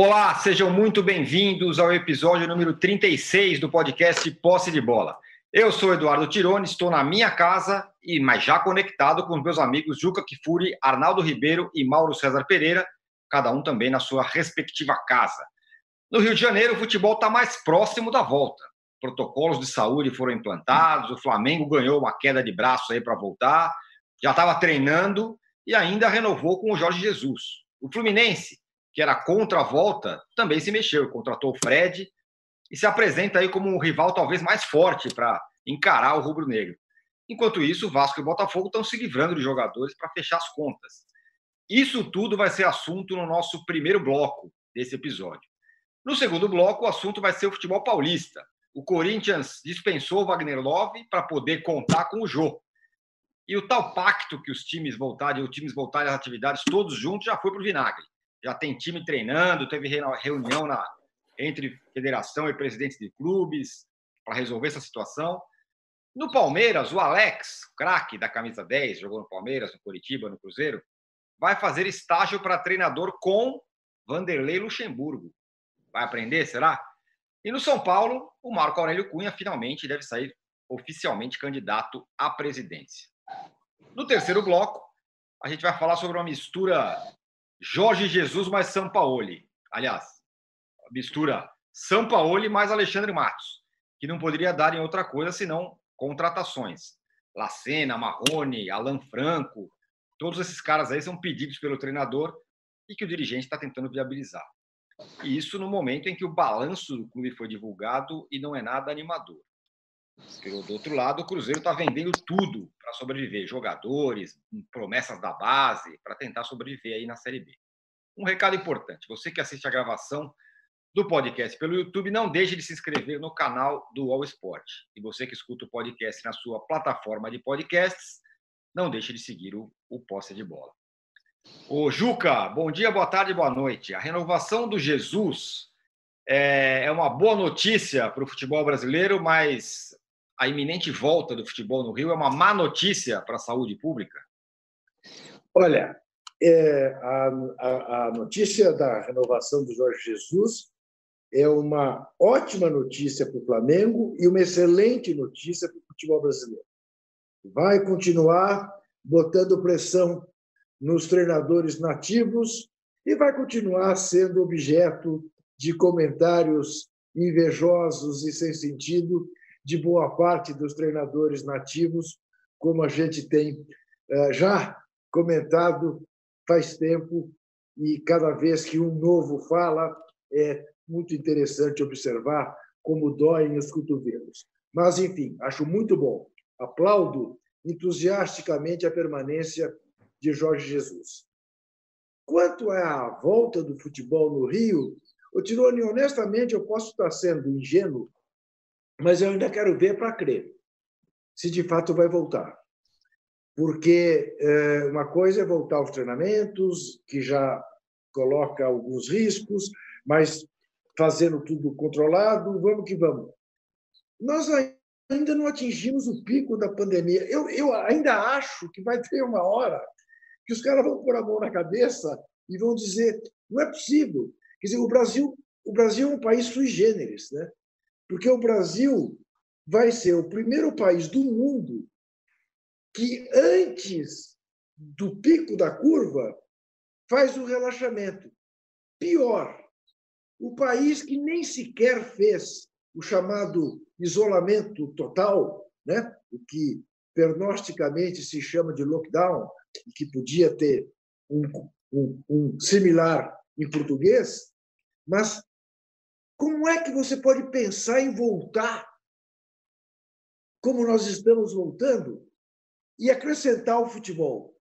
Olá, sejam muito bem-vindos ao episódio número 36 do podcast Posse de Bola. Eu sou Eduardo Tironi, estou na minha casa, e mas já conectado com os meus amigos Juca Kifuri, Arnaldo Ribeiro e Mauro César Pereira, cada um também na sua respectiva casa. No Rio de Janeiro, o futebol está mais próximo da volta. Protocolos de saúde foram implantados, o Flamengo ganhou uma queda de braço aí para voltar, já estava treinando e ainda renovou com o Jorge Jesus. O Fluminense que era contra a volta, também se mexeu, contratou o Fred e se apresenta aí como um rival talvez mais forte para encarar o rubro-negro. Enquanto isso, Vasco e Botafogo estão se livrando de jogadores para fechar as contas. Isso tudo vai ser assunto no nosso primeiro bloco desse episódio. No segundo bloco, o assunto vai ser o futebol paulista. O Corinthians dispensou o Wagner Love para poder contar com o Jô. E o tal pacto que os times voltarem, os times voltarem às atividades todos juntos já foi para o vinagre já tem time treinando, teve reunião na, entre federação e presidentes de clubes para resolver essa situação. No Palmeiras, o Alex, craque da camisa 10, jogou no Palmeiras, no Curitiba, no Cruzeiro, vai fazer estágio para treinador com Vanderlei Luxemburgo. Vai aprender, será? E no São Paulo, o Marco Aurélio Cunha finalmente deve sair oficialmente candidato à presidência. No terceiro bloco, a gente vai falar sobre uma mistura Jorge Jesus mais Sampaoli. Aliás, mistura Sampaoli mais Alexandre Matos, que não poderia dar em outra coisa senão contratações. Lacena, Marrone, Alan Franco, todos esses caras aí são pedidos pelo treinador e que o dirigente está tentando viabilizar. E isso no momento em que o balanço do clube foi divulgado e não é nada animador. Do outro lado, o Cruzeiro está vendendo tudo para sobreviver, jogadores, promessas da base, para tentar sobreviver aí na Série B. Um recado importante: você que assiste a gravação do podcast pelo YouTube, não deixe de se inscrever no canal do All Sport. E você que escuta o podcast na sua plataforma de podcasts, não deixe de seguir o, o Posse de Bola. Ô Juca, bom dia, boa tarde, boa noite. A renovação do Jesus é, é uma boa notícia para o futebol brasileiro, mas a iminente volta do futebol no Rio é uma má notícia para a saúde pública? Olha, é, a, a, a, notícia da renovação do Jorge Jesus é uma ótima notícia para o Flamengo e uma excelente notícia para o futebol brasileiro. Vai continuar botando pressão nos treinadores nativos e vai continuar sendo objeto de comentários invejosos e sem sentido de boa parte dos treinadores nativos, como a gente tem eh, já comentado faz tempo, e cada vez que um novo fala, é muito interessante observar como doem os cotovelos. Mas, enfim, acho muito bom. Aplaudo entusiasticamente a permanência de Jorge Jesus. Quanto à volta do futebol no Rio, o Tironi, honestamente, eu posso estar sendo ingênuo mas eu ainda quero ver para crer se de fato vai voltar. Porque é, uma coisa é voltar aos treinamentos, que já coloca alguns riscos, mas fazendo tudo controlado, vamos que vamos. Nós ainda não atingimos o pico da pandemia. Eu, eu ainda acho que vai ter uma hora que os caras vão pôr a mão na cabeça e vão dizer: não é possível. Quer dizer, o Brasil, o Brasil é um país sui generis, né? Porque o Brasil vai ser o primeiro país do mundo que, antes do pico da curva, faz o relaxamento. Pior, o país que nem sequer fez o chamado isolamento total, né? o que pernosticamente se chama de lockdown, que podia ter um, um, um similar em português, mas como é que você pode pensar em voltar como nós estamos voltando e acrescentar o futebol?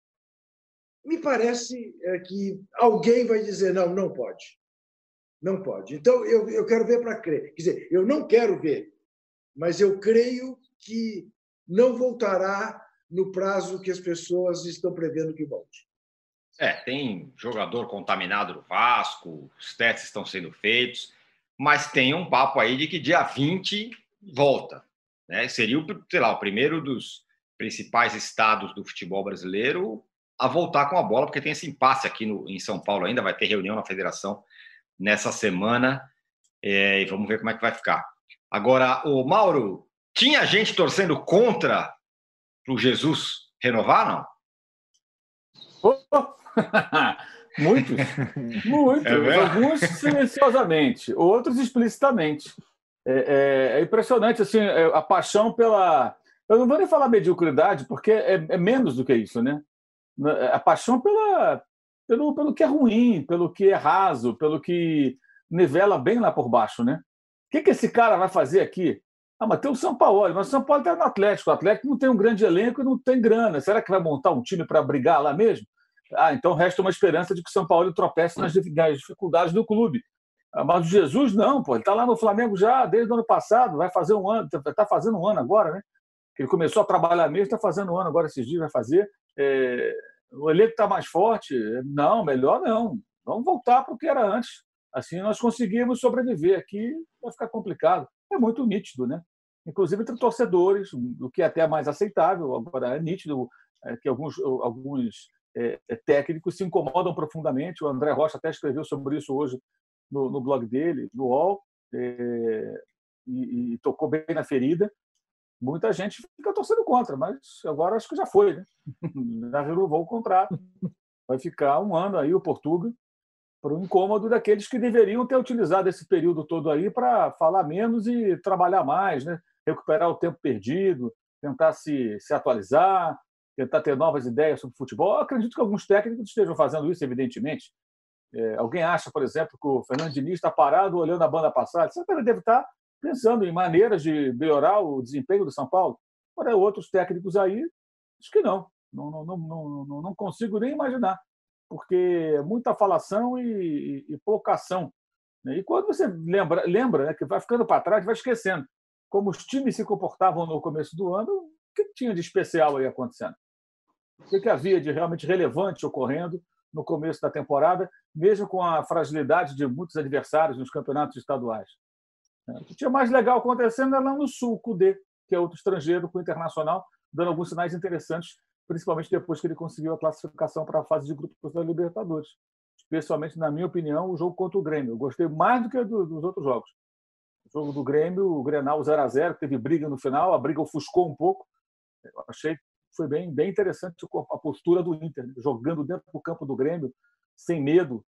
Me parece é, que alguém vai dizer: não, não pode. Não pode. Então, eu, eu quero ver para crer. Quer dizer, eu não quero ver, mas eu creio que não voltará no prazo que as pessoas estão prevendo que volte. É, tem jogador contaminado no Vasco, os testes estão sendo feitos mas tem um papo aí de que dia 20 volta. Né? Seria, sei lá, o primeiro dos principais estados do futebol brasileiro a voltar com a bola, porque tem esse impasse aqui no, em São Paulo ainda, vai ter reunião na federação nessa semana é, e vamos ver como é que vai ficar. Agora, o Mauro, tinha gente torcendo contra o Jesus renovar, não? Oh, muitos, muitos. É alguns silenciosamente, outros explicitamente. É, é, é impressionante assim, é, a paixão pela. Eu não vou nem falar mediocridade, porque é, é menos do que isso, né? A paixão pela, pelo, pelo que é ruim, pelo que é raso, pelo que nivela bem lá por baixo, né? O que, que esse cara vai fazer aqui? Ah, mas tem o São Paulo, mas o São Paulo está no Atlético. O Atlético não tem um grande elenco e não tem grana. Será que vai montar um time para brigar lá mesmo? Ah, então resta uma esperança de que o São Paulo tropece nas dificuldades do clube. Ah, mas o Jesus não, pô, ele está lá no Flamengo já desde o ano passado, vai fazer um ano, está fazendo um ano agora, né? Ele começou a trabalhar mesmo, está fazendo um ano agora, esses dias vai fazer. É, o elenco está mais forte? Não, melhor não. Vamos voltar para o que era antes. Assim nós conseguimos sobreviver. Aqui vai ficar complicado. É muito nítido, né? Inclusive entre torcedores, o que é até mais aceitável. Agora é nítido é, que alguns, alguns técnicos se incomodam profundamente. O André Rocha até escreveu sobre isso hoje no, no blog dele, no UOL, é, e, e, tocou bem na ferida. Muita gente fica torcendo contra, mas agora acho que já foi, né? Já renovou o contrato. Vai ficar um ano aí o Portuga para o incômodo daqueles que deveriam ter utilizado esse período todo aí para falar menos e trabalhar mais, né? recuperar o tempo perdido, tentar se, se atualizar, tentar ter novas ideias sobre futebol. Eu acredito que alguns técnicos estejam fazendo isso, evidentemente. É, alguém acha, por exemplo, que o Fernando Diniz está parado olhando a banda passada? Você deve estar pensando em maneiras de melhorar o desempenho do São Paulo. Para outros técnicos aí, acho que não. Não, não, não, não, não consigo nem imaginar porque é muita falação e, e, e pouca ação. Né? E quando você lembra, lembra né, que vai ficando para trás, vai esquecendo como os times se comportavam no começo do ano, o que tinha de especial aí acontecendo? O que, havia de realmente relevante ocorrendo no começo da temporada, mesmo com a fragilidade de muitos adversários nos campeonatos estaduais? O que tinha mais legal acontecendo era lá no Sul, o D, que é outro estrangeiro com o Internacional, dando alguns sinais interessantes principalmente depois que ele conseguiu a classificação para a fase de grupos da Libertadores. Especialmente, na minha opinião, o jogo contra o Grêmio. Eu gostei mais do que dos outros jogos. O jogo do Grêmio, o Grenal 0 a 0 teve briga no final, a briga ofuscou um pouco. Eu achei foi bem, bem interessante a postura do Inter, né? jogando dentro do campo do Grêmio, sem medo,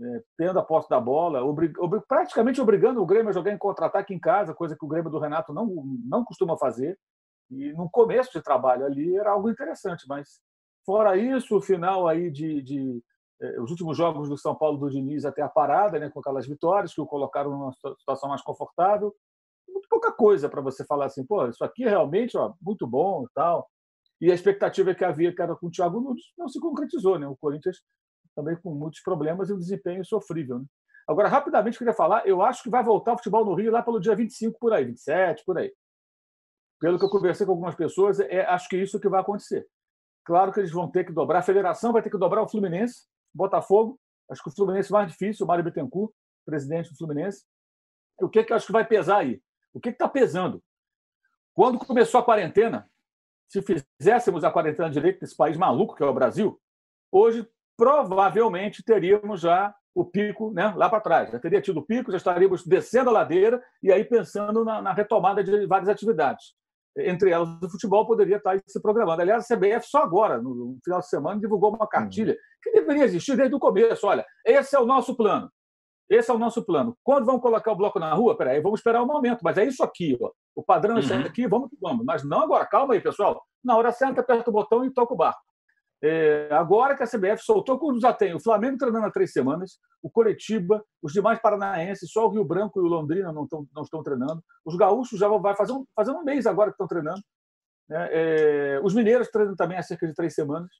é, tendo a posse da bola, obrig, obrig, praticamente obrigando o Grêmio a jogar em contra-ataque em casa, coisa que o Grêmio do Renato não, não costuma fazer. E no começo de trabalho ali era algo interessante, mas fora isso, o final aí de, de eh, os últimos jogos do São Paulo do Diniz até a parada, né, com aquelas vitórias que o colocaram numa situação mais confortável, muito pouca coisa para você falar assim, pô, isso aqui realmente, ó, muito bom e tal. E a expectativa que havia que era com o Thiago Nunes não se concretizou, né? O Corinthians também com muitos problemas e um desempenho sofrível, né? Agora, rapidamente, queria falar, eu acho que vai voltar o futebol no Rio lá pelo dia 25 por aí, 27 por aí pelo que eu conversei com algumas pessoas, é, acho que isso que vai acontecer. Claro que eles vão ter que dobrar, a federação vai ter que dobrar o Fluminense, Botafogo, acho que o Fluminense mais difícil, o Mário Bittencourt, presidente do Fluminense. O que, que eu acho que vai pesar aí? O que está pesando? Quando começou a quarentena, se fizéssemos a quarentena direito desse país maluco que é o Brasil, hoje provavelmente teríamos já o pico né, lá para trás. Já teria tido o pico, já estaríamos descendo a ladeira e aí pensando na, na retomada de várias atividades entre elas o futebol, poderia estar se programando. Aliás, a CBF só agora, no final de semana, divulgou uma cartilha uhum. que deveria existir desde o começo. Olha, esse é o nosso plano. Esse é o nosso plano. Quando vão colocar o bloco na rua? Peraí, vamos esperar o um momento. Mas é isso aqui, ó. o padrão é isso uhum. aqui, vamos que vamos. Mas não agora, calma aí, pessoal. Na hora certa, aperta o botão e toca o barco. É, agora que a CBF soltou, quando já tem o Flamengo treinando há três semanas, o Coritiba, os demais paranaenses, só o Rio Branco e o Londrina não, tão, não estão treinando. Os gaúchos já vai fazer um, fazendo um mês agora que estão treinando. Né? É, os mineiros treinam também há cerca de três semanas.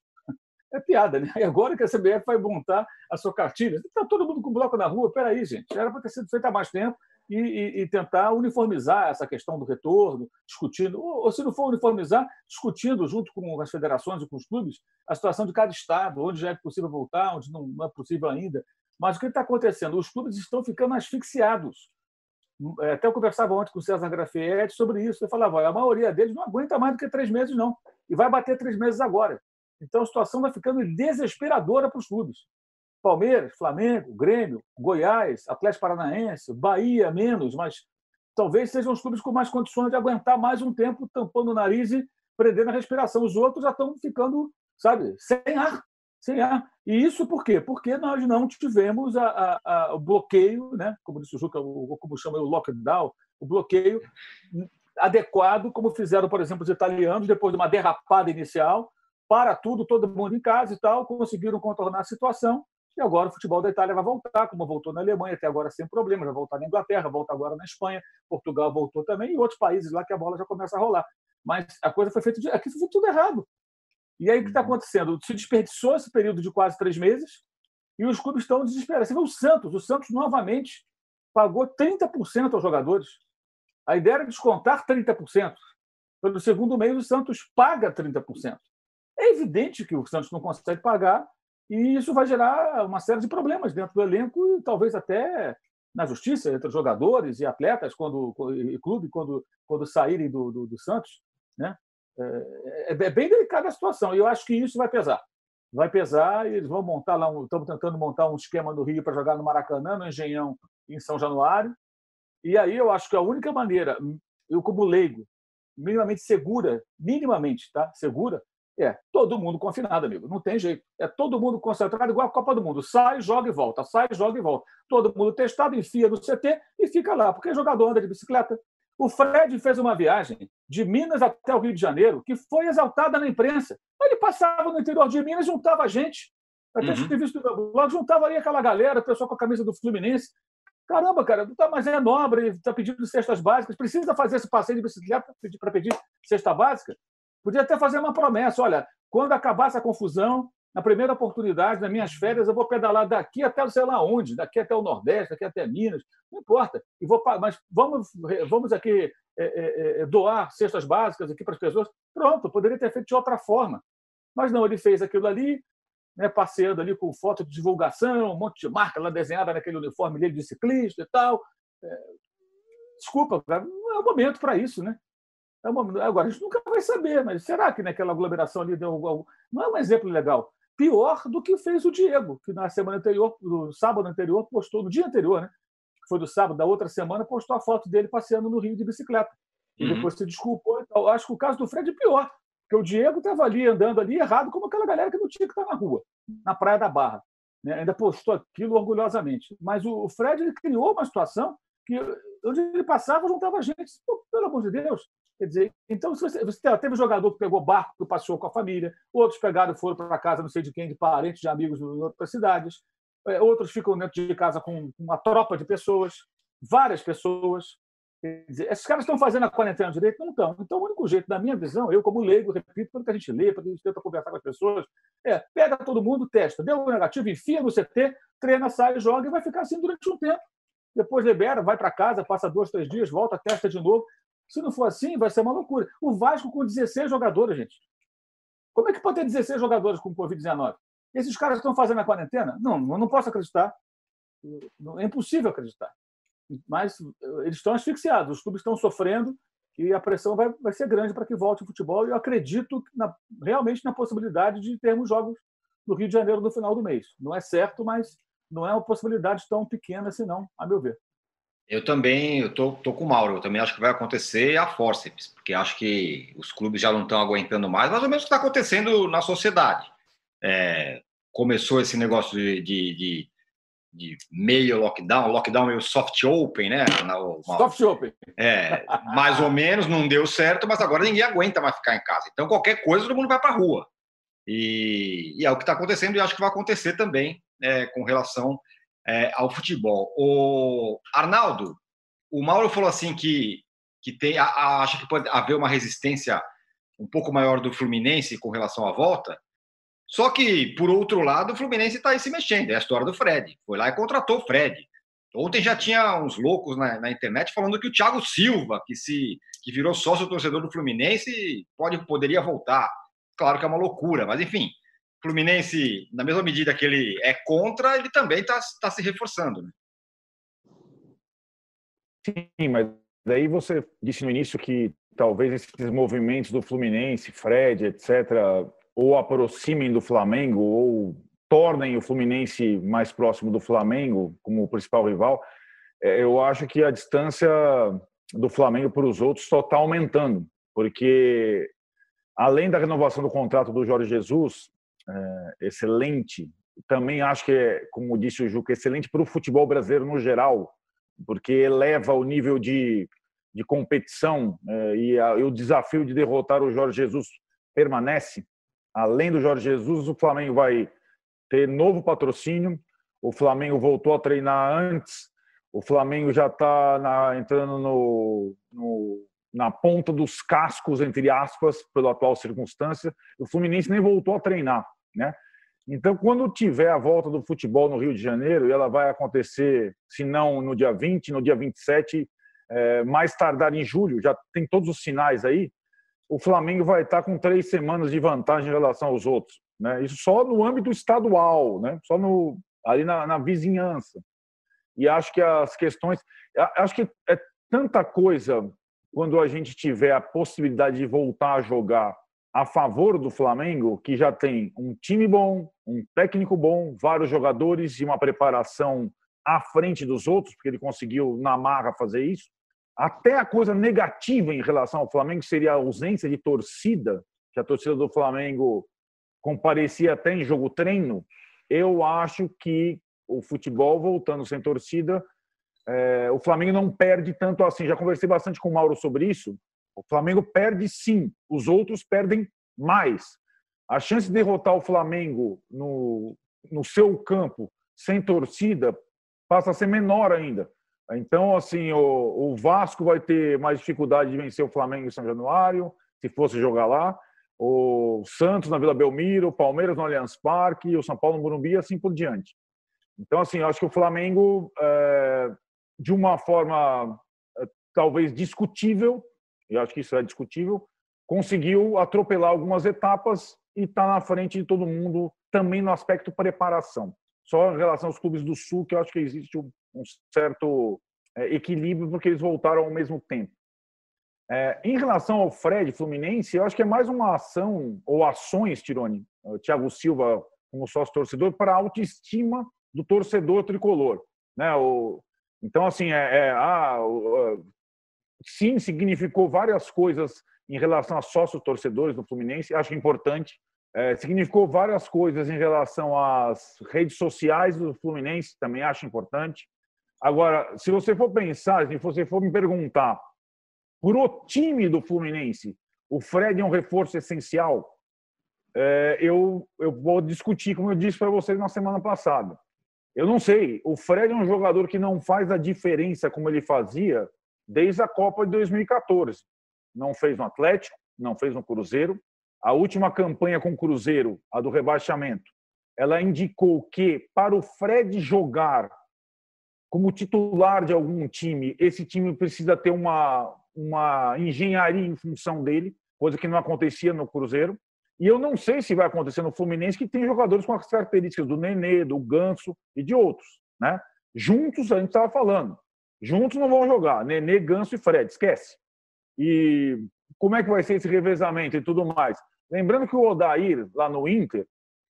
É piada, né? E agora que a CBF vai montar a sua cartilha, está todo mundo com bloco na rua. Peraí, gente, era para ter sido feito há mais tempo e, e, e, tentar uniformizar essa questão do retorno, discutindo, ou, ou, se não for uniformizar, discutindo junto com as federações e com os clubes a situação de cada estado, onde já é possível voltar, onde não, é possível ainda. Mas o que está acontecendo? Os clubes estão ficando asfixiados. É, até eu conversava ontem com o César Grafietti sobre isso. Eu falava, a maioria deles não aguenta mais do que três meses, não. E vai bater três meses agora. Então a situação vai ficando desesperadora para os clubes Palmeiras, Flamengo, Grêmio, Goiás, Atlético Paranaense, Bahia, menos, mas talvez sejam os clubes com mais condições de aguentar mais um tempo tampando o nariz e prendendo a respiração. Os outros já estão ficando, sabe, sem ar. Sem ar. E isso por quê? Porque nós não tivemos a, a, a, o bloqueio, né? como disse o Juca, o, como chama o lockdown, o bloqueio adequado, como fizeram, por exemplo, os italianos, depois de uma derrapada inicial, para tudo, todo mundo em casa e tal, conseguiram contornar a situação. E agora o futebol da Itália vai voltar, como voltou na Alemanha, até agora sem problema, vai voltar na Inglaterra, volta agora na Espanha, Portugal voltou também, e outros países lá que a bola já começa a rolar. Mas a coisa foi feita, de... aqui foi tudo errado. E aí o que está uhum. acontecendo? Se desperdiçou esse período de quase três meses e os clubes estão desesperados. Você vê o Santos, o Santos novamente pagou 30% aos jogadores. A ideia era descontar 30%. Pelo segundo mês, o Santos paga 30%. É evidente que o Santos não consegue pagar e isso vai gerar uma série de problemas dentro do elenco e talvez até na justiça entre jogadores e atletas quando e clube quando quando saírem do, do, do Santos, né? É, é, bem delicada a situação e eu acho que isso vai pesar. Vai pesar e eles vão montar lá um, estamos tentando montar um esquema no Rio para jogar no Maracanã, no Engenhão, em São Januário. E aí eu acho que a única maneira, eu como leigo, minimamente segura, minimamente, tá? Segura, é todo mundo confinado, amigo. Não tem jeito. É todo mundo concentrado, igual a Copa do Mundo. Sai, joga e volta. Sai, joga e volta. Todo mundo testado, enfia no CT e fica lá, porque jogador anda de bicicleta. O Fred fez uma viagem de Minas até o Rio de Janeiro que foi exaltada na imprensa. Ele passava no interior de Minas, juntava a gente. Até uhum. ter visto no blog, juntava ali aquela galera, o pessoal com a camisa do Fluminense. Caramba, cara, tá, mas é nobre, está pedindo cestas básicas, precisa fazer esse passeio de bicicleta para pedir cesta básica? Podia até fazer uma promessa: olha, quando acabar essa confusão, na primeira oportunidade, nas minhas férias, eu vou pedalar daqui até sei lá onde, daqui até o Nordeste, daqui até Minas, não importa. E vou, mas vamos, vamos aqui é, é, doar cestas básicas aqui para as pessoas. Pronto, poderia ter feito de outra forma. Mas não, ele fez aquilo ali, né, passeando ali com foto de divulgação, um monte de marca lá desenhada naquele uniforme dele de ciclista e tal. É, desculpa, não é o momento para isso, né? É. Agora, a gente nunca vai saber, mas será que naquela aglomeração ali deu algo? Não é um exemplo legal. Pior do que fez o Diego, que na semana anterior, no sábado anterior, postou, no dia anterior, né? Que foi do sábado da outra semana, postou a foto dele passeando no Rio de bicicleta. E uhum. depois se desculpou. Então, acho que o caso do Fred é pior. Porque o Diego estava ali andando ali errado, como aquela galera que não tinha que estar na rua, na Praia da Barra. Né? Ainda postou aquilo orgulhosamente. Mas o Fred ele criou uma situação que onde ele passava juntava gente. Pelo amor de Deus. Quer dizer, então você, você teve um jogador que pegou barco, que passeou com a família, outros pegaram e foram para casa, não sei de quem, de parentes, de amigos em outras cidades, é, outros ficam dentro de casa com uma tropa de pessoas, várias pessoas. Quer dizer, esses caras estão fazendo a quarentena direito? Não estão. Então, o único jeito, na minha visão, eu como leigo, repito, quando a gente lê, quando a gente tenta conversar com as pessoas, é pega todo mundo, testa, deu um negativo, enfia no CT, treina, sai, joga e vai ficar assim durante um tempo. Depois libera, vai para casa, passa dois, três dias, volta, testa de novo. Se não for assim, vai ser uma loucura. O Vasco com 16 jogadores, gente. Como é que pode ter 16 jogadores com Covid-19? Esses caras estão fazendo a quarentena? Não, eu não posso acreditar. É impossível acreditar mas eh, eles estão asfixiados, os clubes estão sofrendo e a pressão vai, vai ser grande para que volte o futebol. E eu acredito na, realmente na possibilidade de termos jogos no Rio de Janeiro no final do mês. Não é certo, mas não é uma possibilidade tão pequena assim, não, a meu ver. Eu também, eu tô, tô com o Mauro, eu também acho que vai acontecer a forceps, porque acho que os clubes já não estão aguentando mais, mais ou menos o que está acontecendo na sociedade. É, começou esse negócio de, de, de de meio lockdown, lockdown meio soft open, né? Uma, soft open. É, mais ou menos, não deu certo, mas agora ninguém aguenta mais ficar em casa. Então, qualquer coisa, todo mundo vai para a rua. E, e, é o que está acontecendo e acho que vai acontecer também é, com relação é, ao futebol. O Arnaldo, o Mauro falou assim que, que tem, a, a, acha que pode haver uma resistência um pouco maior do Fluminense com relação à volta. Só que, por outro lado, o Fluminense está aí se mexendo. É a história do Fred. Foi lá e contratou o Fred. Ontem já tinha uns loucos na, na, internet falando que o Thiago Silva, que se que virou sócio torcedor do Fluminense, pode poderia voltar. Claro que é uma loucura, mas enfim, Fluminense, na mesma medida que ele é contra, ele também está tá se reforçando. Né? Sim, mas daí você disse no início que talvez esses movimentos do Fluminense, Fred, etc., ou aproximem do Flamengo ou tornem o Fluminense mais próximo do Flamengo como principal rival, é, eu acho que a distância do Flamengo para os outros só está aumentando, porque além da renovação do contrato do Jorge Jesus, é, excelente, também acho que, é, como disse o Juca, excelente para o futebol brasileiro no geral, porque eleva o nível de, de competição é, e, a, e o desafio de derrotar o Jorge Jesus permanece. Além do Jorge Jesus, o Flamengo vai ter novo patrocínio. O Flamengo voltou a treinar antes. O Flamengo já está entrando no, no, na ponta dos cascos, entre aspas, pela atual circunstância. O Fluminense nem voltou a treinar, né? Então, quando tiver a volta do futebol no Rio de Janeiro, e ela vai acontecer, se não no dia 20, no dia 27, é, mais tardar em julho, já tem todos os sinais aí, o Flamengo vai estar com três semanas de vantagem em relação aos outros. Né? Isso só no âmbito estadual, né? só no, ali na, na vizinhança. E acho que as questões. Acho que é tanta coisa quando a gente tiver a possibilidade de voltar a jogar a favor do Flamengo, que já tem um time bom, um técnico bom, vários jogadores e uma preparação à frente dos outros, porque ele conseguiu na marra fazer isso. Até a coisa negativa em relação ao Flamengo seria a ausência de torcida, que a torcida do Flamengo comparecia até em jogo treino. Eu acho que o futebol voltando sem torcida, é, o Flamengo não perde tanto assim. Já conversei bastante com o Mauro sobre isso. O Flamengo perde sim, os outros perdem mais. A chance de derrotar o Flamengo no, no seu campo sem torcida passa a ser menor ainda. Então, assim, o, o, Vasco vai ter mais dificuldade de vencer o Flamengo em São Januário, se fosse jogar lá. O Santos na Vila Belmiro, o Palmeiras no Allianz Parque, o São Paulo no Morumbi e assim por diante. Então, assim, eu acho que o Flamengo, é, de uma forma é, talvez discutível, eu acho que isso é discutível, conseguiu atropelar algumas etapas e está na frente de todo mundo também no aspecto preparação. Só em relação aos clubes do Sul, que eu acho que existe um certo é, equilíbrio porque eles voltaram ao mesmo tempo. É, em relação ao Fred Fluminense, eu acho que é mais uma ação ou ações, Tirone, o Thiago Silva como sócio torcedor, para a autoestima do torcedor tricolor. Né? O, então, assim, é, é ah, sim, significou várias coisas em relação a sócios torcedores do Fluminense, acho importante. É, significou várias coisas em relação às redes sociais do Fluminense, também acho importante. Agora, se você for pensar, se você for me perguntar, por o time do Fluminense, o Fred é um reforço essencial, é, eu, eu vou discutir, como eu disse para vocês na semana passada. Eu não sei, o Fred é um jogador que não faz a diferença como ele fazia desde a Copa de 2014. Não fez no Atlético, não fez no Cruzeiro. A última campanha com o Cruzeiro, a do rebaixamento, ela indicou que para o Fred jogar como titular de algum time, esse time precisa ter uma, uma engenharia em função dele, coisa que não acontecia no Cruzeiro. E eu não sei se vai acontecer no Fluminense, que tem jogadores com as características do Nenê, do Ganso e de outros. Né? Juntos, a gente estava falando, juntos não vão jogar. Nenê, Ganso e Fred, esquece. E como é que vai ser esse revezamento e tudo mais? Lembrando que o Odair, lá no Inter,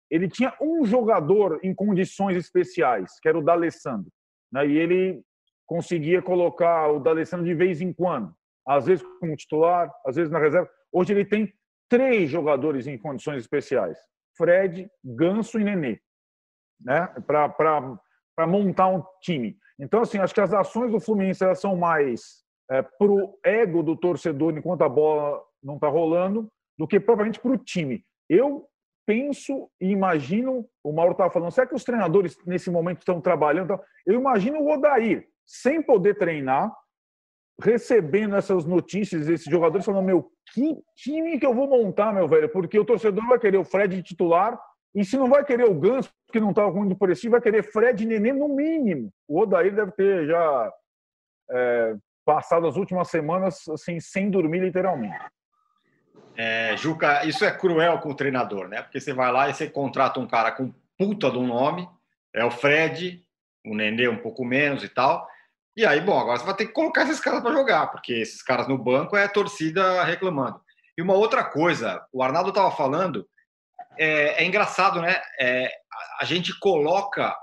ele tinha um jogador em condições especiais, que era o D'Alessandro né? e ele conseguia colocar o D'Alessandro de vez em quando, às vezes como titular, às vezes na reserva. Hoje ele tem três jogadores em condições especiais: Fred, Ganso e Nenê, né? para montar um time. Então, assim, acho que as ações do Fluminense elas são mais é, para o ego do torcedor enquanto a bola não está rolando, do que propriamente para o time. Eu penso e imagino, o Mauro estava falando, será que os treinadores nesse momento estão trabalhando? Eu imagino o Odair, sem poder treinar, recebendo essas notícias, esses jogadores falando, meu, que time que eu vou montar, meu velho? Porque o torcedor vai querer o Fred titular, e se não vai querer o Ganso, que não estava muito parecido, vai querer Fred e Nenê no mínimo. O Odair deve ter já é, passado as últimas semanas assim, sem dormir, literalmente. É, Juca, isso é cruel com o treinador, né? Porque você vai lá e você contrata um cara com puta um nome, é o Fred, o Nenê um pouco menos e tal. E aí, bom, agora você vai ter que colocar esses caras para jogar, porque esses caras no banco é torcida reclamando. E uma outra coisa, o Arnaldo estava falando é, é engraçado, né? É, a gente coloca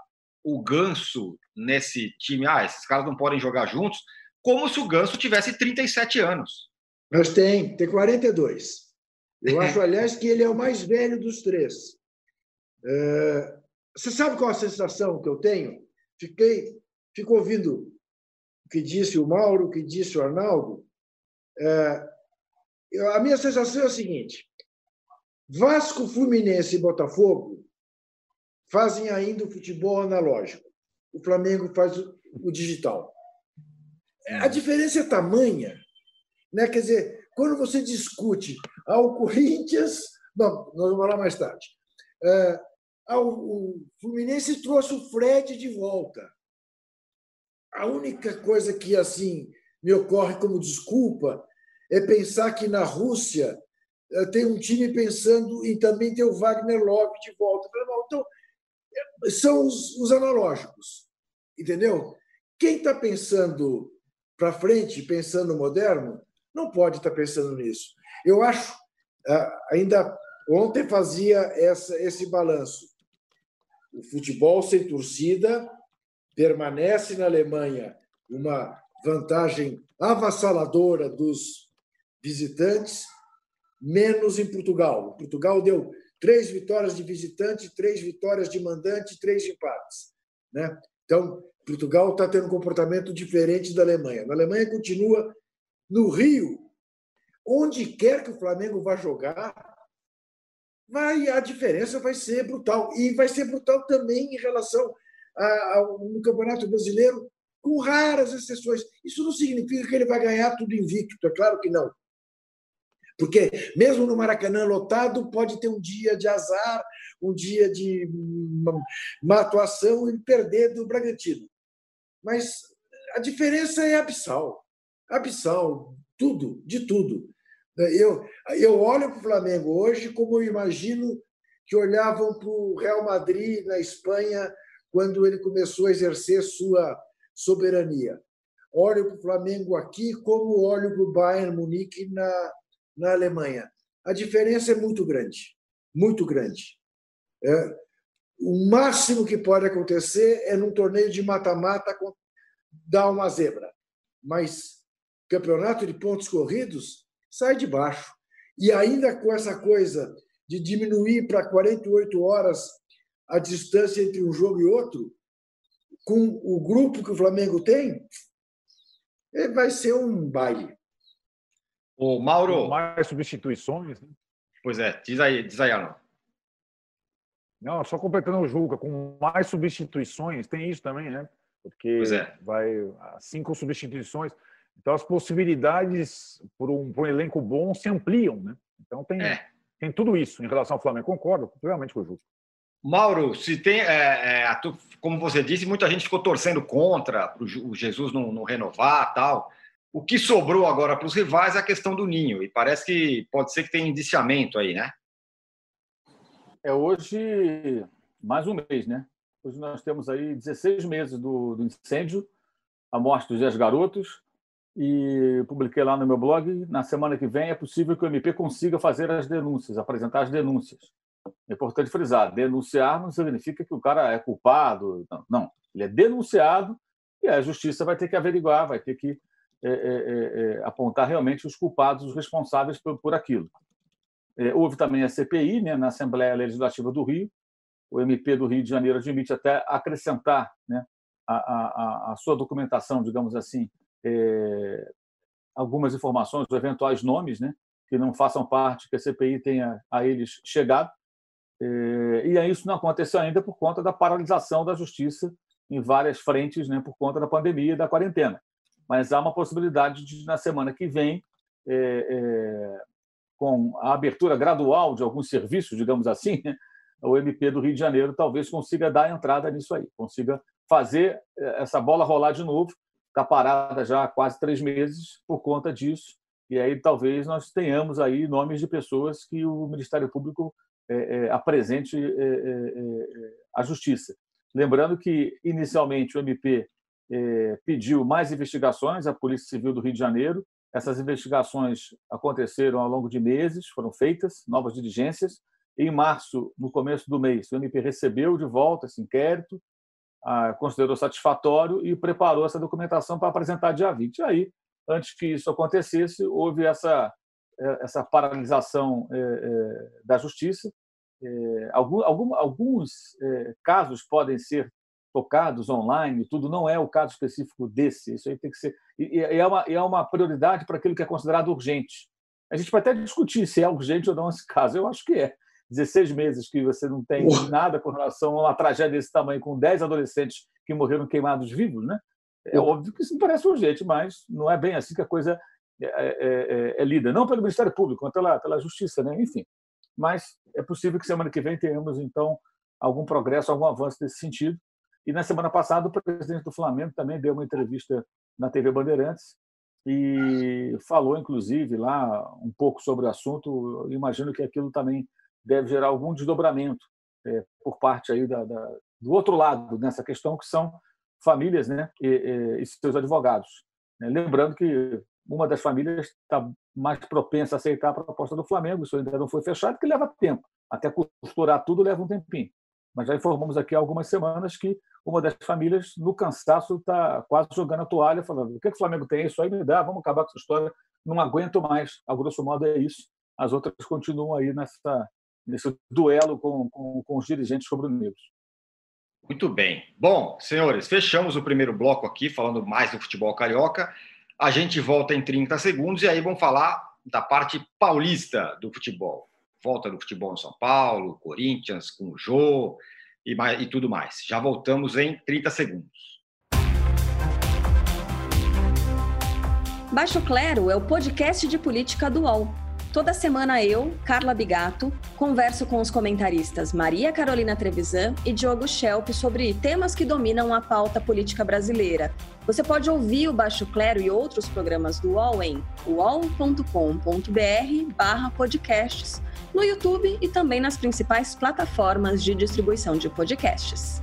o Ganso nesse time. Ah, esses caras não podem jogar juntos, como se o Ganso tivesse 37 anos. Mas tem, tem 42. Eu acho, aliás, que ele é o mais velho dos três. É, você sabe qual a sensação que eu tenho? Fiquei, fico ouvindo o que disse o Mauro, o que disse o Arnaldo. É, a minha sensação é a seguinte: Vasco, Fluminense e Botafogo fazem ainda o futebol analógico. O Flamengo faz o digital. A diferença é tamanha. Né? Quer dizer, quando você discute ao Corinthians. Não, nós vamos falar mais tarde. É, o Fluminense trouxe o Fred de volta. A única coisa que assim me ocorre como desculpa é pensar que na Rússia tem um time pensando em também ter o Wagner Love de volta. Então, eh, são os, os analógicos, entendeu? Quem está pensando para frente, pensando moderno, não pode estar tá pensando nisso. Eu acho, ah, ainda ontem fazia essa, esse balanço. O futebol sem torcida permanece na Alemanha uma vantagem avassaladora dos visitantes, menos em Portugal. Portugal deu três vitórias de visitante, três vitórias de mandante, três empates. Né? Então, Portugal está tendo um comportamento diferente da Alemanha. Na Alemanha continua no Rio, onde quer que o Flamengo vá jogar, vai a diferença vai ser brutal e vai ser brutal também em relação ao Campeonato Brasileiro, com raras exceções. Isso não significa que ele vai ganhar tudo invicto, é claro que não. Porque mesmo no Maracanã lotado, pode ter um dia de azar, um dia de má atuação e perder do Bragantino. Mas a diferença é abissal. Abissal, tudo, de tudo. Eu, eu olho para o Flamengo hoje como eu imagino que olhavam para o Real Madrid na Espanha quando ele começou a exercer sua soberania. Olho para o Flamengo aqui como olho para o Bayern Munique na, na Alemanha. A diferença é muito grande, muito grande. É, o máximo que pode acontecer é num torneio de mata-mata dar uma zebra, mas campeonato de pontos corridos sai de baixo. E ainda com essa coisa de diminuir para 48 horas a distância entre um jogo e outro, com o grupo que o Flamengo tem, vai ser um baile. O Mauro. Mais substituições. Né? Pois é, diz aí, diz aí, Arno. Não, só completando o Juca, com mais substituições, tem isso também, né? Porque é. vai cinco substituições. Então as possibilidades por um, por um elenco bom se ampliam, né? Então tem, é. tem tudo isso em relação ao Flamengo. Concordo realmente com o Juca. Mauro, se tem, é, é, como você disse, muita gente ficou torcendo contra o Jesus não, não renovar tal. O que sobrou agora para os rivais é a questão do ninho, e parece que pode ser que tenha indiciamento aí, né? É hoje mais um mês, né? Hoje nós temos aí 16 meses do, do incêndio, a morte dos 10 garotos, e publiquei lá no meu blog. Na semana que vem é possível que o MP consiga fazer as denúncias, apresentar as denúncias. É importante frisar: denunciar não significa que o cara é culpado. Não, não. ele é denunciado e a justiça vai ter que averiguar, vai ter que é, é, é, é, apontar realmente os culpados, os responsáveis por, por aquilo. É, houve também a CPI né, na Assembleia Legislativa do Rio. O MP do Rio de Janeiro admite até acrescentar né, a, a, a sua documentação, digamos assim, algumas informações, eventuais nomes, né, que não façam parte, que a CPI tenha a eles chegado. e isso não aconteceu ainda por conta da paralisação da justiça em várias frentes, né, por conta da pandemia e da quarentena mas há uma possibilidade de, na semana que vem, é, é, com a abertura gradual de alguns serviços, digamos assim, o MP do Rio de Janeiro talvez consiga dar entrada nisso aí, consiga fazer é, essa bola rolar de novo. Está parada já há quase três meses por conta disso. E aí talvez nós tenhamos aí nomes de pessoas que o Ministério Público é, é, apresente é, à Justiça. Lembrando que, inicialmente, o MP é, pediu mais investigações à Polícia Civil do Rio de Janeiro. Essas investigações aconteceram ao longo de meses, foram feitas novas diligências. em março, no começo do mês, o MP recebeu de volta esse inquérito, considerou satisfatório e preparou essa documentação para apresentar dia 20. E aí, antes que isso acontecesse, houve essa, é, essa paralisação é, da justiça. Alguns casos podem ser tocados online, tudo não é o caso específico desse. Isso aí tem que ser. E é uma, é uma prioridade para aquilo que é considerado urgente. A gente pode até discutir se é urgente ou não esse caso. Eu acho que é. 16 meses que você não tem nada com relação a uma tragédia desse tamanho, com 10 adolescentes que morreram queimados vivos, né? É óbvio que isso não parece urgente, mas não é bem assim que a coisa é, é, é, é lida. Não pelo Ministério Público, mas pela, pela Justiça, né? enfim. Mas é possível que semana que vem tenhamos, então, algum progresso, algum avanço nesse sentido. E na semana passada, o presidente do Flamengo também deu uma entrevista na TV Bandeirantes e falou, inclusive, lá um pouco sobre o assunto. Eu imagino que aquilo também deve gerar algum desdobramento é, por parte aí da, da, do outro lado nessa questão, que são famílias né, e, e seus advogados. Né? Lembrando que uma das famílias está mais propensa a aceitar a proposta do Flamengo, isso ainda não foi fechado, que leva tempo. Até costurar tudo leva um tempinho. Mas já informamos aqui há algumas semanas que uma das famílias, no cansaço, está quase jogando a toalha, falando: o que, que o Flamengo tem? Isso aí me dá, vamos acabar com essa história, não aguento mais. A grosso modo é isso. As outras continuam aí nessa, nesse duelo com, com, com os dirigentes rubro-negros. Muito bem. Bom, senhores, fechamos o primeiro bloco aqui, falando mais do futebol carioca. A gente volta em 30 segundos e aí vamos falar da parte paulista do futebol. Volta do futebol em São Paulo, Corinthians, com o Jô e, mais, e tudo mais. Já voltamos em 30 segundos. Baixo Clero é o podcast de política do UOL. Toda semana eu, Carla Bigato, converso com os comentaristas Maria Carolina Trevisan e Diogo Schelp sobre temas que dominam a pauta política brasileira. Você pode ouvir o Baixo Clero e outros programas do UOL em uol.com.br barra podcasts, no YouTube e também nas principais plataformas de distribuição de podcasts.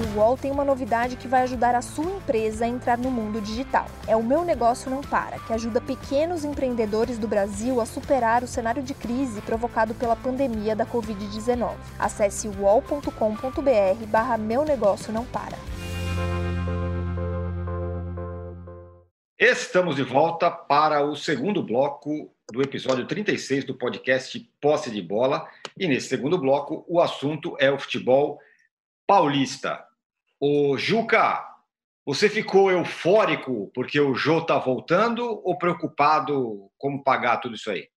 o UOL tem uma novidade que vai ajudar a sua empresa a entrar no mundo digital. É o Meu Negócio Não Para, que ajuda pequenos empreendedores do Brasil a superar o cenário de crise provocado pela pandemia da Covid-19. Acesse uol.com.br barra Meu Negócio Não Para. Estamos de volta para o segundo bloco do episódio 36 do podcast Posse de Bola. E nesse segundo bloco, o assunto é o futebol paulista. O Juca, você ficou eufórico porque o Jô está voltando ou preocupado como pagar tudo isso aí?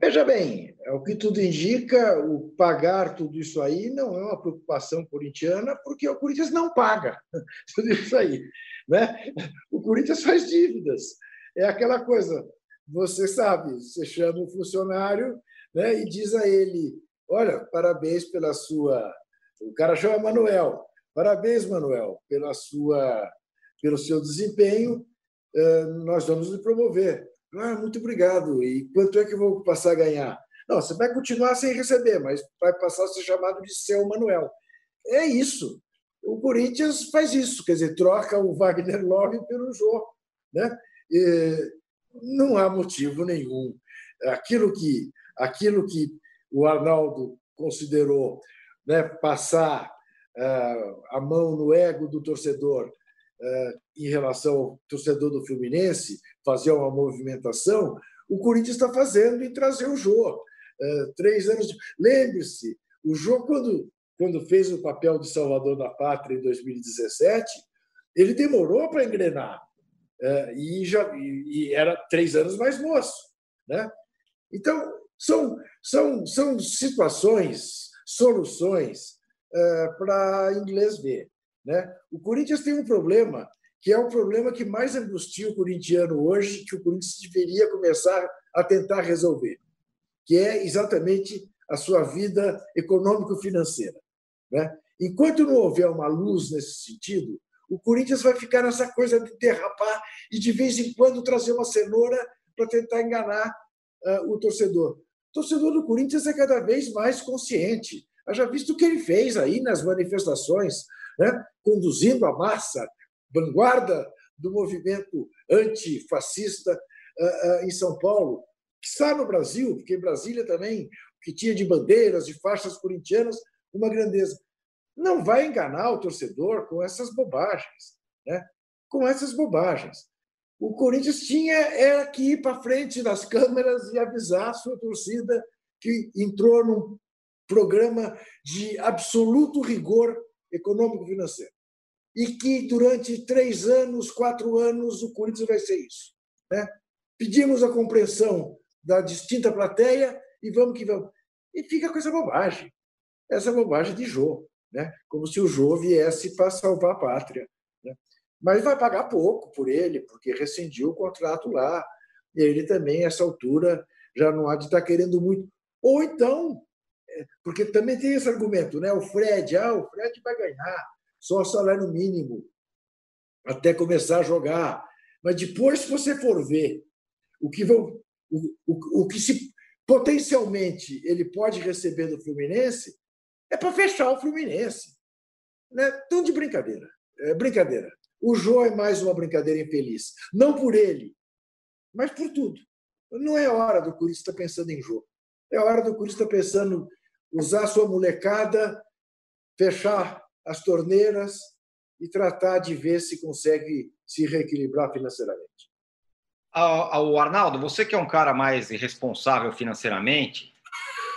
Veja bem, é o que tudo indica, o pagar tudo isso aí não é uma preocupação corintiana, porque o Corinthians não paga tudo isso aí. Né? O Corinthians faz dívidas. É aquela coisa, você sabe, você chama o funcionário né, e diz a ele: Olha, parabéns pela sua. O cara chama Manuel. Parabéns, Manuel, pela sua, pelo seu desempenho. Nós vamos lhe promover. Ah, muito obrigado. E quanto é que eu vou passar a ganhar? Não, você vai continuar sem receber, mas vai passar a ser chamado de seu Manuel. É isso. O Corinthians faz isso, quer dizer, troca o Wagner Love pelo Jô. Né? E não há motivo nenhum. Aquilo que, aquilo que o Arnaldo considerou né, passar a mão no ego do torcedor em relação ao torcedor do Fluminense, fazer uma movimentação, o Corinthians está fazendo em trazer o Jô. Três anos. De... Lembre-se, o Jô, quando, quando fez o papel de Salvador da Pátria em 2017, ele demorou para engrenar. E, já, e era três anos mais moço. Né? Então, são, são, são situações, soluções eh, para inglês ver. Né? O Corinthians tem um problema, que é o problema que mais angustia o corintiano hoje, que o Corinthians deveria começar a tentar resolver, que é exatamente a sua vida econômico-financeira. Né? Enquanto não houver uma luz nesse sentido, o Corinthians vai ficar nessa coisa de derrapar e, de vez em quando, trazer uma cenoura para tentar enganar uh, o torcedor. O torcedor do Corinthians é cada vez mais consciente. Haja visto o que ele fez aí nas manifestações, né? conduzindo a massa, vanguarda do movimento antifascista uh, uh, em São Paulo, que está no Brasil, porque Brasília também, que tinha de bandeiras, de faixas corintianas, uma grandeza. Não vai enganar o torcedor com essas bobagens, né? com essas bobagens. O Corinthians tinha era que ir para frente das câmeras e avisar a sua torcida que entrou num programa de absoluto rigor econômico-financeiro. E que durante três anos, quatro anos, o Corinthians vai ser isso. Né? Pedimos a compreensão da distinta plateia e vamos que vamos. E fica com essa bobagem, essa bobagem de Jô, né? como se o Jô viesse para salvar a pátria. Né? Mas vai pagar pouco por ele, porque rescindiu o contrato lá. E ele também, a essa altura, já não há de estar querendo muito. Ou então, porque também tem esse argumento, né? O Fred, ah, o Fred vai ganhar só o salário mínimo até começar a jogar. Mas depois, se você for ver o que, vão, o, o, o que se potencialmente ele pode receber do Fluminense, é para fechar o Fluminense. Né? Tão de brincadeira. É brincadeira. O Jô é mais uma brincadeira infeliz. Não por ele, mas por tudo. Não é hora do Corinthians estar pensando em Jô. É hora do Corinthians estar pensando usar sua molecada, fechar as torneiras e tratar de ver se consegue se reequilibrar financeiramente. O Arnaldo, você que é um cara mais irresponsável financeiramente,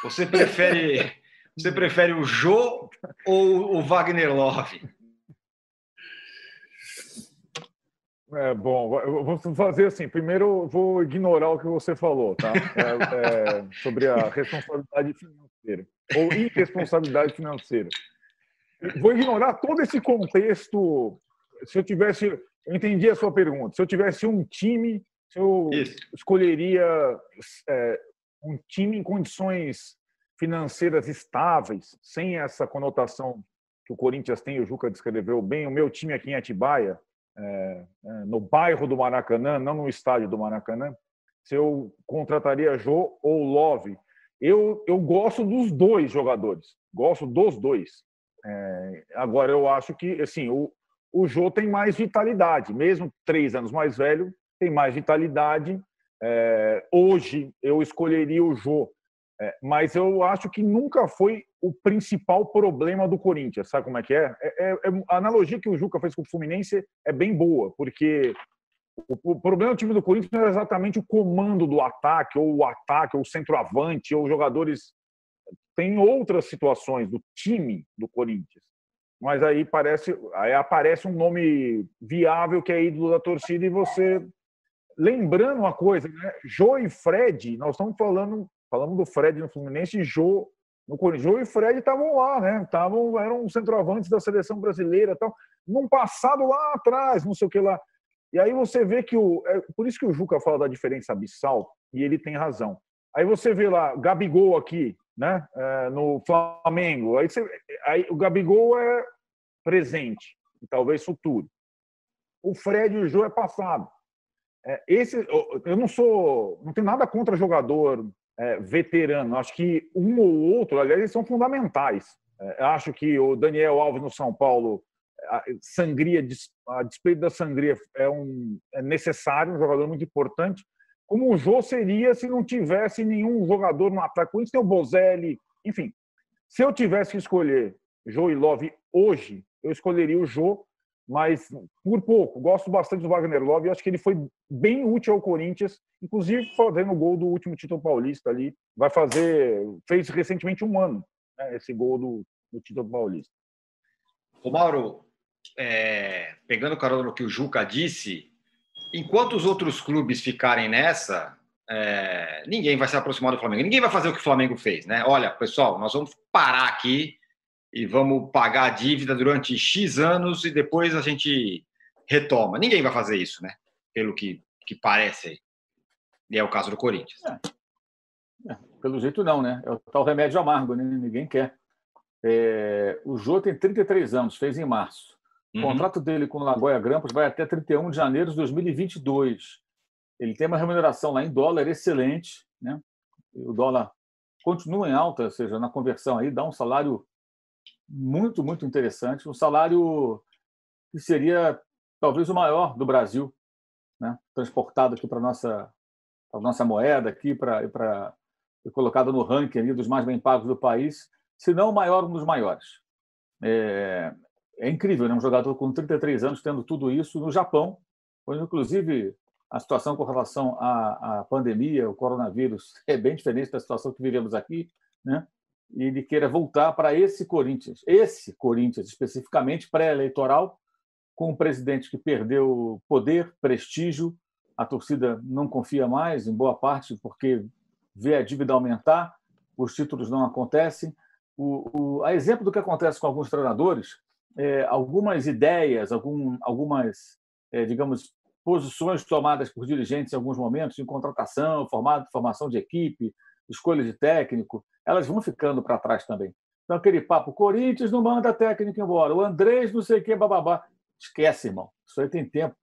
você prefere você prefere o Jô ou o Wagner Love? É, bom, eu vou fazer assim. Primeiro, vou ignorar o que você falou, tá? É, é, sobre a responsabilidade financeira ou irresponsabilidade financeira. Vou ignorar todo esse contexto. Se eu tivesse, eu entendi a sua pergunta. Se eu tivesse um time, eu Isso. escolheria é, um time em condições financeiras estáveis, sem essa conotação que o Corinthians tem, o Juca descreveu bem. O meu time aqui em Atibaia, no bairro do Maracanã, não no estádio do Maracanã, se eu contrataria Jô ou Love. Eu, eu gosto dos dois jogadores, gosto dos dois. É, agora, eu acho que assim, o, o Jô tem mais vitalidade, mesmo três anos mais velho, tem mais vitalidade. É, hoje, eu escolheria o Jô, é, mas eu acho que nunca foi o principal problema do Corinthians. Sabe como é que é? é, é, é a analogia que o Juca fez com o Fluminense é bem boa, porque o, o problema do time do Corinthians não era exatamente o comando do ataque, ou o ataque, ou o centroavante, ou jogadores tem outras situações do time do Corinthians. Mas aí parece, aí aparece um nome viável que é ídolo da torcida e você lembrando uma coisa, né? Jô e Fred, nós estamos falando, falando do Fred no Fluminense e Jô no Corinthians. E Fred estavam lá, né? Estavam, eram centroavantes da seleção brasileira, tal, num passado lá atrás, não sei o que lá. E aí você vê que o, é por isso que o Juca fala da diferença abissal e ele tem razão. Aí você vê lá Gabigol aqui, né? É, no Flamengo. Aí, você, aí o Gabigol é presente, e talvez futuro. O Fred e o Jô é passado. É, esse, eu não sou, não tenho nada contra jogador é, veterano. Acho que um ou outro, aliás, eles são fundamentais. É, acho que o Daniel Alves no São Paulo, a sangria, a despeito da sangria é um é necessário, um jogador muito importante como o Jô seria se não tivesse nenhum jogador no ataque. Por isso tem o Bozelli, enfim. Se eu tivesse que escolher Jô e Love hoje, eu escolheria o Jô, mas por pouco. Gosto bastante do Wagner Love e acho que ele foi bem útil ao Corinthians, inclusive fazendo o gol do último título paulista ali. Vai fazer, fez recentemente um ano né, esse gol do, do título paulista. Ô Mauro, é, pegando carona no que o Juca disse, enquanto os outros clubes ficarem nessa, é, ninguém vai se aproximar do Flamengo. Ninguém vai fazer o que o Flamengo fez, né? Olha, pessoal, nós vamos parar aqui e vamos pagar a dívida durante X anos e depois a gente retoma. Ninguém vai fazer isso, né? Pelo que, que parece. E é o caso do Corinthians. É. É, pelo jeito não, né? É o tal remédio amargo, né? Ninguém quer. É, o Jô tem 33 anos, fez em março. O uhum. contrato dele com o Lagoa Grampos vai até 31 de janeiro de 2022. Ele tem uma remuneração lá em dólar excelente, né? O dólar continua em alta, ou seja, na conversão aí dá um salário muito, muito interessante, um salário que seria talvez o maior do Brasil, né? transportado aqui para nossa a nossa moeda aqui para ser colocado no ranking ali dos mais bem pagos do país, se não o maior, um dos maiores. É, é incrível, né? um jogador com 33 anos tendo tudo isso no Japão, onde, inclusive, a situação com relação à, à pandemia, o coronavírus, é bem diferente da situação que vivemos aqui, né? E ele queira voltar para esse Corinthians, esse Corinthians especificamente pré-eleitoral, com um presidente que perdeu poder, prestígio, a torcida não confia mais, em boa parte, porque vê a dívida aumentar, os títulos não acontecem. O, o, a exemplo do que acontece com alguns treinadores, é, algumas ideias, algum, algumas, é, digamos, posições tomadas por dirigentes em alguns momentos, em contratação, formado, formação de equipe, escolha de técnico, elas vão ficando para trás também. Então, aquele papo, Corinthians não manda técnico embora, o Andrés não sei o que, bababá. Esquece, irmão. Isso aí tem tempo.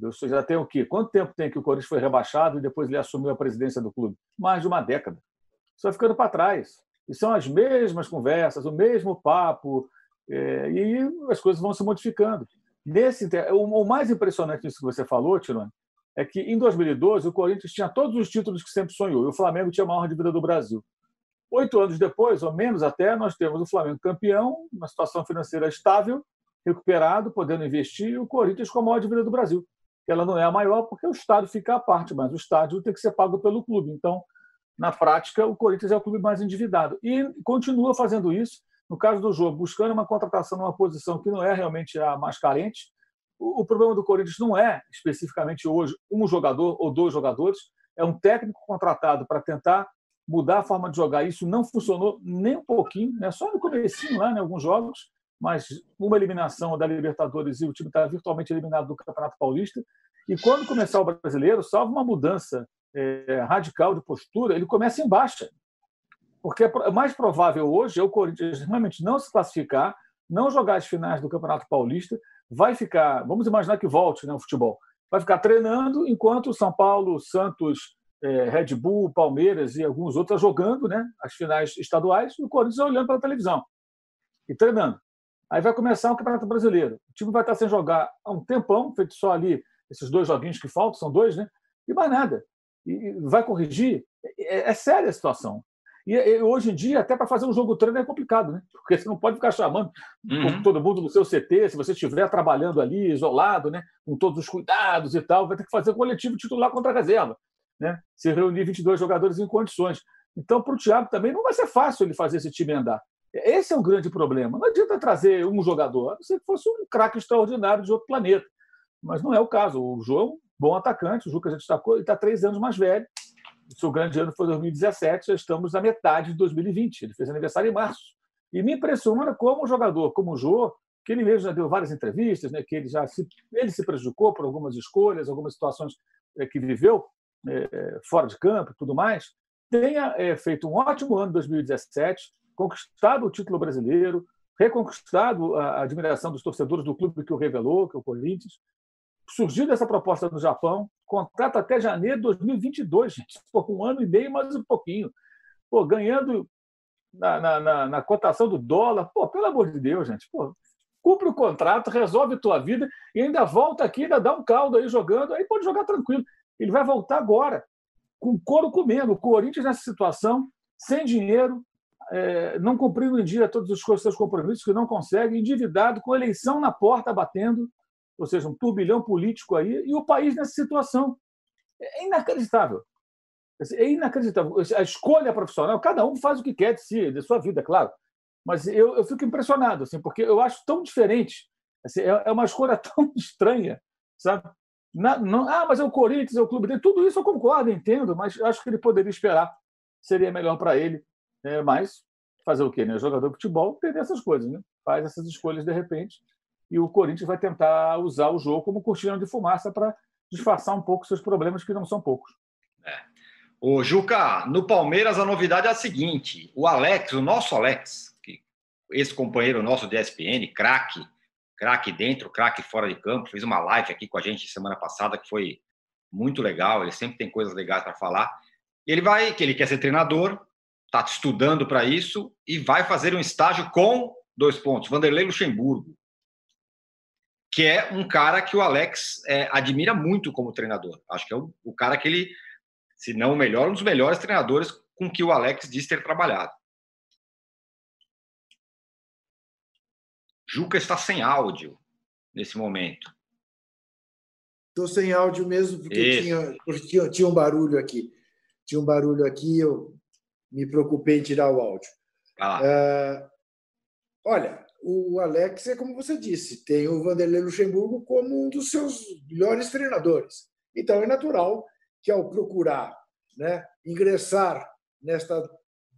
Você já tem o quê? Quanto tempo tem que o Corinthians foi rebaixado e depois ele assumiu a presidência do clube? Mais de uma década. Isso vai ficando para trás. E são as mesmas conversas, o mesmo papo, é, e as coisas vão se modificando. Nesse, o, mais impressionante disso que você falou, Tirone, é que em 2012 o Corinthians tinha todos os títulos que sempre sonhou e o Flamengo tinha a maior dívida do Brasil. Oito anos depois, ou menos até, nós temos o Flamengo campeão, uma situação financeira estável, recuperado, podendo investir, e o Corinthians com a maior dívida do Brasil. Ela não é a maior porque o Estado fica à parte, mas o estádio tem que ser pago pelo clube. Então, na prática, o Corinthians é o clube mais endividado. E continua fazendo isso. No caso do jogo, buscando uma contratação numa posição que não é realmente a mais carente. O, problema do Corinthians não é especificamente hoje um jogador ou dois jogadores, é um técnico contratado para tentar mudar a forma de jogar. Isso não funcionou nem um pouquinho, né? só no comecinho lá, em né, alguns jogos, mas uma eliminação da Libertadores e o time está virtualmente eliminado do Campeonato Paulista. E quando começar o brasileiro, salvo uma mudança é, radical de postura, ele começa em baixa. Porque é mais provável hoje é o Corinthians realmente não se classificar, não jogar as finais do Campeonato Paulista, vai ficar, vamos imaginar que volte né, o futebol, vai ficar treinando enquanto São Paulo, Santos, é, Red Bull, Palmeiras e alguns outros jogando né, as finais estaduais e o Corinthians olhando pela televisão e treinando. Aí vai começar o Campeonato Brasileiro. O time vai estar sem jogar há um tempão, feito só ali esses dois joguinhos que faltam, são dois, né? E mais nada. E vai corrigir. É, é séria a situação. E, e, hoje em dia, até para fazer um jogo treino é complicado, né? Porque você não pode ficar chamando uhum. todo mundo no seu CT, se você estiver trabalhando ali, isolado, né? Com todos os cuidados e tal, vai ter que fazer coletivo titular contra a reserva, né? Se reunir 22 jogadores em condições. Então, para o Thiago também não vai ser fácil ele fazer esse time andar. Esse é o grande problema. Não adianta trazer um jogador, a não ser que fosse um craque extraordinário de outro planeta. Mas não é o caso. O João, bom atacante, o Juca já destacou, ele está três anos mais velho. O seu grande ano foi 2017, já estamos na metade de 2020. Ele fez aniversário em março. E me impressiona como jogador como o Jô, que ele mesmo já deu várias entrevistas, né, que ele já se, ele se prejudicou por algumas escolhas, algumas situações é, que viveu é, fora de campo tudo mais, tenha é, feito um ótimo ano 2017, conquistado o título brasileiro, reconquistado a admiração dos torcedores do clube que o revelou, que é o Corinthians. Surgiu dessa proposta no Japão, contrato até janeiro de 2022, gente, por um ano e meio, mais um pouquinho. Pô, ganhando na, na, na, na, cotação do dólar, pô, pelo amor de Deus, gente, pô, cumpre o contrato, resolve tua vida e ainda volta aqui, ainda dá um caldo aí jogando, aí pode jogar tranquilo. Ele vai voltar agora, com couro comendo. O Corinthians nessa situação, sem dinheiro, é, não cumprindo em dia todos os seus compromissos, que não consegue, endividado, com eleição na porta batendo, ou seja, um turbilhão político aí, e o país nessa situação. É inacreditável. É inacreditável. A escolha profissional, cada um faz o que quer de si, de sua vida, claro. Mas eu, eu fico impressionado, assim, porque eu acho tão diferente. Assim, é, é uma escolha tão estranha, sabe? Na, não, ah, mas é o Corinthians, é o clube dele. Tudo isso eu concordo, entendo, mas acho que ele poderia esperar. Seria melhor para ele é, mas fazer o quê? Né? Jogador de futebol tem essas coisas, né? faz essas escolhas de repente. E o Corinthians vai tentar usar o jogo como cortina de fumaça para disfarçar um pouco seus problemas, que não são poucos. É. O Juca, no Palmeiras a novidade é a seguinte: o Alex, o nosso Alex, esse companheiro nosso de ESPN, craque, craque dentro, craque fora de campo, fez uma live aqui com a gente semana passada que foi muito legal. Ele sempre tem coisas legais para falar. Ele vai, que ele quer ser treinador, está estudando para isso e vai fazer um estágio com dois pontos, Vanderlei Luxemburgo, que é um cara que o Alex é, admira muito como treinador. Acho que é o, o, cara que ele se não o melhor, um dos melhores treinadores com que o Alex diz ter trabalhado. Juca está sem áudio nesse momento. Estou sem áudio mesmo porque, tinha, porque tinha, um barulho aqui. Tinha um barulho aqui, eu me preocupei em tirar o áudio. Uh, olha, o Alex é como você disse, tem o Vanderlei Luxemburgo como um dos seus melhores treinadores. Então é natural que ao procurar né, ingressar nesta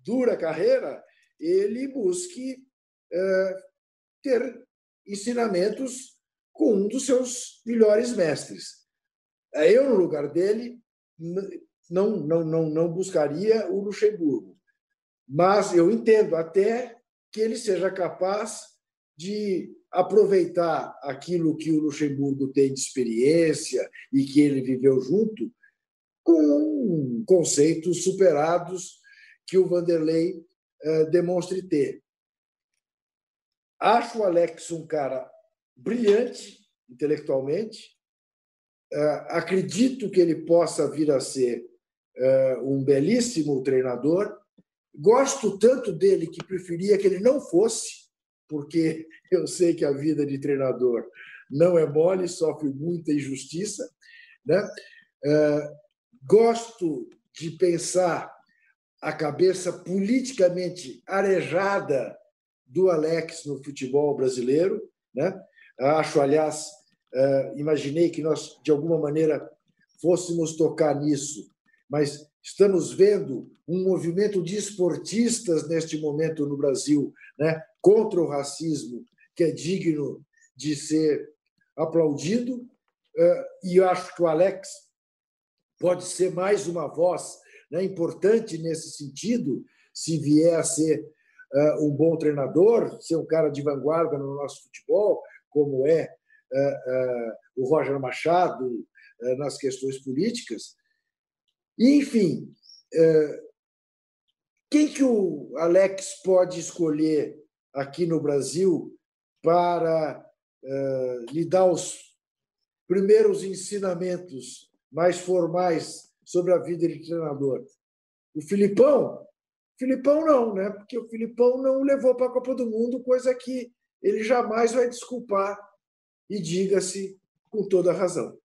dura carreira, ele busque uh, ter ensinamentos com um dos seus melhores mestres. É, eu, no lugar dele, não, não, não, não buscaria o Luxemburgo, mas eu entendo até que ele seja capaz de aproveitar aquilo que o Luxemburgo tem de experiência e que ele viveu junto com conceitos superados que o Vanderlei eh, demonstre ter. Acho o Alex um cara brilhante intelectualmente. Uh, acredito que ele possa vir a ser uh, um belíssimo treinador. Gosto tanto dele que preferia que ele não fosse, porque eu sei que a vida de treinador não é mole, sofre muita injustiça. Né? Uh, gosto de pensar a cabeça politicamente arejada do Alex no futebol brasileiro. Né? Acho, aliás, eh, imaginei que nós, de alguma maneira, fôssemos tocar nisso, mas estamos vendo um movimento de esportistas neste momento no Brasil né? contra o racismo, que é digno de ser aplaudido. Eh, e acho que o Alex pode ser mais uma voz né, importante nesse sentido, se vier a ser uh, um bom treinador, ser um cara de vanguarda no nosso futebol, como é uh, o Roger Machado nas questões políticas. Enfim, quem que o Alex pode escolher aqui no Brasil para lhe dar os primeiros ensinamentos mais formais sobre a vida de treinador? O Filipão Filipão não, né? Porque o Filipão não levou para a Copa do Mundo, coisa que ele jamais vai desculpar e diga-se com toda razão.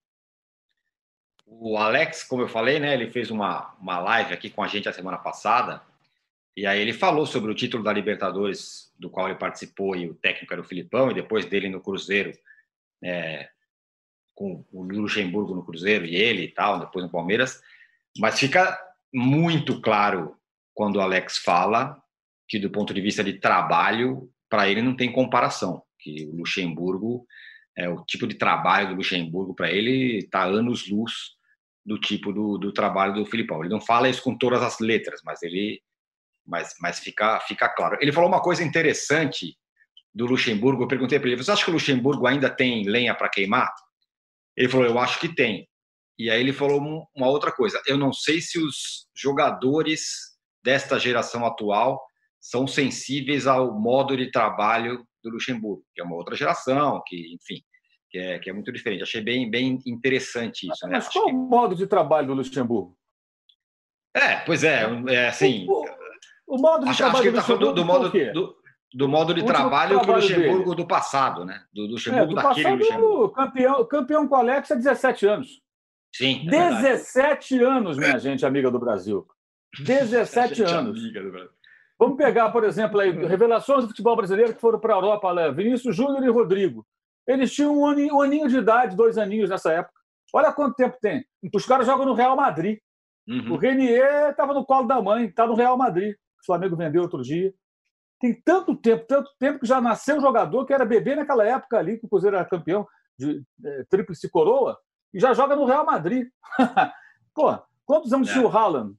O Alex, como eu falei, né, ele fez uma, uma live aqui com a gente a semana passada, e aí ele falou sobre o título da Libertadores, do qual ele participou, e o técnico era o Filipão, e depois dele no Cruzeiro, é, com o Luxemburgo no Cruzeiro e ele e tal, depois no Palmeiras. Mas fica muito claro quando o Alex fala que, do ponto de vista de trabalho, para ele não tem comparação, que o Luxemburgo, é, o tipo de trabalho do Luxemburgo para ele está anos luz do tipo do, do trabalho do Filipão. Ele não fala isso com todas as letras, mas ele, mas, mas fica, fica claro. Ele falou uma coisa interessante do Luxemburgo. Eu perguntei para ele: você acha que o Luxemburgo ainda tem lenha para queimar? Ele falou: eu acho que tem. E aí ele falou uma outra coisa: eu não sei se os jogadores desta geração atual são sensíveis ao modo de trabalho do Luxemburgo, que é uma outra geração, que, enfim, que é, que é muito diferente. Achei bem, bem interessante isso. Né? Mas qual que... o modo de trabalho do Luxemburgo? É, pois é, é assim. O, o, modo de acho, trabalho acho que ele está falando do, do modo do, do, modo de trabalho do Luxemburgo dele. do passado, né? Do, do Luxemburgo é, do daquele passado, Luxemburgo. Campeão, campeão com o Alex há 17 anos. Sim. É 17 anos, minha gente, amiga do Brasil. 17 anos. Vamos pegar, por exemplo, aí, revelações do futebol brasileiro que foram para a Europa, né? Vinícius Júnior e Rodrigo. Eles tinham um aninho, um aninho, de idade, dois aninhos nessa época. Olha quanto tempo tem. Os caras jogam no Real Madrid. Uhum. O Renier estava no colo da mãe, está no Real Madrid. O Flamengo vendeu outro dia. Tem tanto tempo, tanto tempo que já nasceu um jogador que era bebê naquela época ali, que o Cruzeiro era campeão de é, tríplice coroa, e já joga no Real Madrid. Pô, quantos anos é. tinha o Haaland?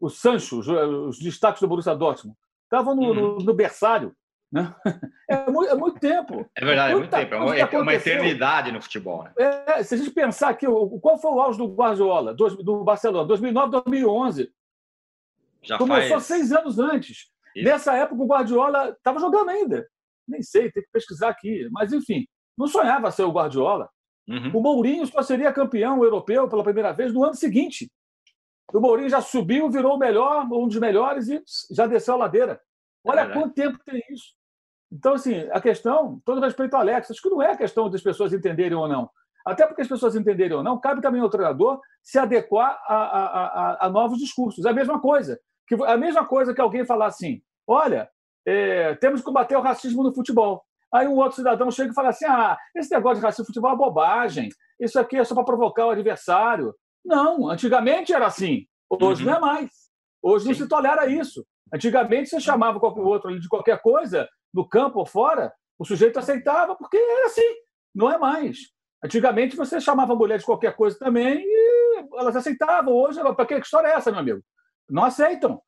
O Sancho, os, destaques do Borussia Dortmund, estavam no, no, uhum. no berçário. Né? É, muito, é muito tempo. É verdade, é muito tempo. É uma, é uma eternidade no futebol. Né? É, se a gente pensar aqui, qual foi o auge do Guardiola, do, do Barcelona? 2009, 2011. Já Começou faz... seis anos antes. Isso. Nessa época, o Guardiola estava jogando ainda. Nem sei, tem que pesquisar aqui. Mas, enfim, não sonhava ser o Guardiola. Uhum. O Mourinho só seria campeão europeu pela primeira vez no ano seguinte. O Mourinho já subiu, virou o melhor, um dos melhores e já desceu a ladeira. Olha é quanto tempo tem isso. Então, assim, a questão, todo respeito ao Alex, acho que não é a questão das pessoas entenderem ou não. Até porque as pessoas entenderem ou não, cabe também ao treinador se adequar a, a, a, a novos discursos. É a mesma coisa. Que, a mesma coisa que alguém falar assim: olha, é, temos que combater o racismo no futebol. Aí um outro cidadão chega e fala assim: ah, esse negócio de racismo no futebol é bobagem. Isso aqui é só para provocar o adversário. Não, antigamente era assim. Hoje uhum. não é mais. Hoje não se tolera isso. Antigamente você chamava qualquer outro de qualquer coisa, no campo ou fora, o sujeito aceitava porque era assim. Não é mais. Antigamente você chamava a mulher de qualquer coisa também e elas aceitavam. Hoje, para que história é essa, meu amigo? Não aceitam.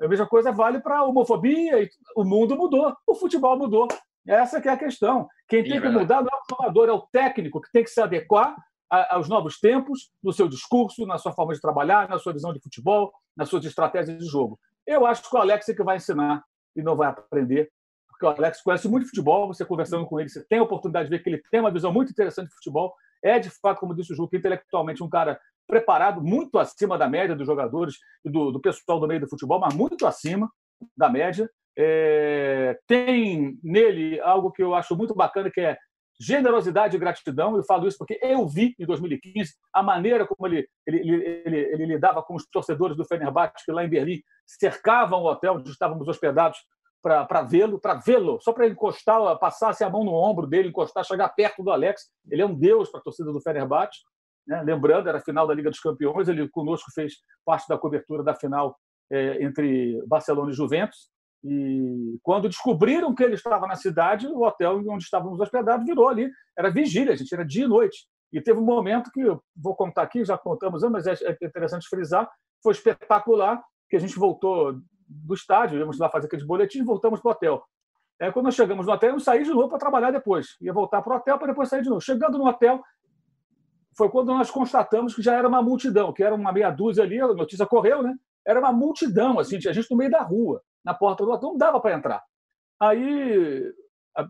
A mesma coisa vale para a homofobia. O mundo mudou, o futebol mudou. Essa que é a questão. Quem tem que mudar não é o jogador, é o técnico que tem que se adequar aos novos tempos, no seu discurso, na sua forma de trabalhar, na sua visão de futebol, nas suas estratégias de jogo. Eu acho que o Alex é que vai ensinar e não vai aprender, porque o Alex conhece muito futebol, você conversando com ele, você tem a oportunidade de ver que ele tem uma visão muito interessante de futebol, é de fato, como disse o Juca, intelectualmente um cara preparado, muito acima da média dos jogadores e do, do pessoal do meio do futebol, mas muito acima da média. É, tem nele algo que eu acho muito bacana, que é generosidade e gratidão. Eu falo isso porque eu vi em 2015 a maneira como ele, ele, ele, ele, ele lidava com os torcedores do Fenerbahçe, que lá em Berlim cercavam o hotel onde estávamos hospedados para vê-lo, para vê-lo, só para encostar, passasse a mão no ombro dele, encostar, chegar perto do Alex. Ele é um deus para a torcida do Fenerbahçe. Né? Lembrando, era a final da Liga dos Campeões, ele conosco fez parte da cobertura da final é, entre Barcelona e Juventus. E quando descobriram que ele estava na cidade, o hotel onde estávamos hospedados virou ali, era vigília, gente, era dia e noite. E teve um momento que, vou contar aqui, já contamos, mas é, é interessante frisar, foi espetacular, que a gente voltou do estádio, íamos lá fazer aqueles boletins e voltamos para o hotel. É, quando nós chegamos no hotel, eu saí de novo para trabalhar depois. Ia voltar para o hotel para depois sair de novo. Chegando no hotel, foi quando nós constatamos que já era uma multidão, que era uma meia dúzia ali, a notícia correu, né? Era uma multidão, assim, tinha gente no meio da rua, na porta do hotel, não dava para entrar. Aí,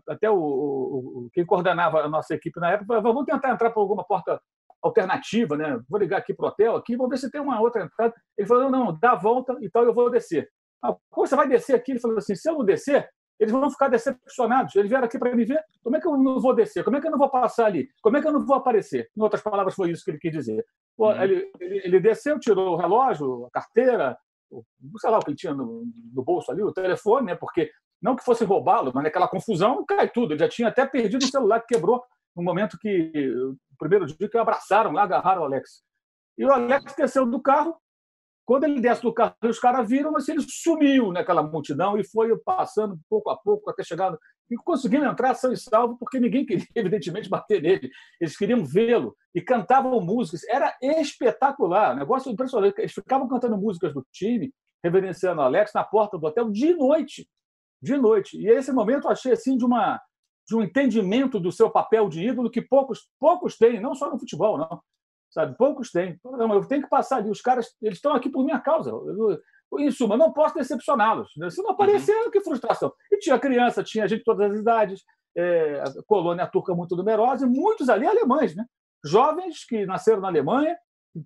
até o, o, quem coordenava a nossa equipe na época falou, vamos tentar entrar por alguma porta alternativa, né? Vou ligar aqui para o hotel, aqui, vou ver se tem uma outra entrada. Ele falou, não, não, dá a volta e tal, eu vou descer. Ah, como você vai descer aqui? Ele falou assim, se eu não descer, eles vão ficar decepcionados. Eles vieram aqui para me ver. Como é que eu não vou descer? Como é que eu não vou passar ali? Como é que eu não vou aparecer? Em outras palavras, foi isso que ele quis dizer. Uhum. ele, ele, ele, desceu, tirou o relógio, a carteira, sei lá o que ele tinha no, no, bolso ali, o telefone, né? Porque não que fosse roubá-lo, mas naquela confusão cai tudo. Ele já tinha até perdido o celular que quebrou no momento que, o primeiro dia que abraçaram lá, agarraram o Alex. E o Alex desceu do carro, quando ele desce do carro, os caras viram, mas ele sumiu naquela multidão e foi passando pouco a pouco até chegar. E conseguindo entrar são e salvo, porque ninguém queria, evidentemente, bater nele. Eles queriam vê-lo e cantavam músicas. Era espetacular, negócio impressionante. Eles ficavam cantando músicas do time, reverenciando Alex na porta do hotel de noite. De noite. E esse momento eu achei assim de uma de um entendimento do seu papel de ídolo que poucos poucos têm, não só no futebol, não sabe? Poucos têm. Não, eu tenho que passar ali. Os caras, eles estão aqui por minha causa. Eu, em suma, não posso decepcioná-los. Né? Se não aparecer, uhum. que frustração. E tinha criança, tinha gente de todas as idades, é, a colônia turca muito numerosa, e muitos ali alemães, né? Jovens que nasceram na Alemanha,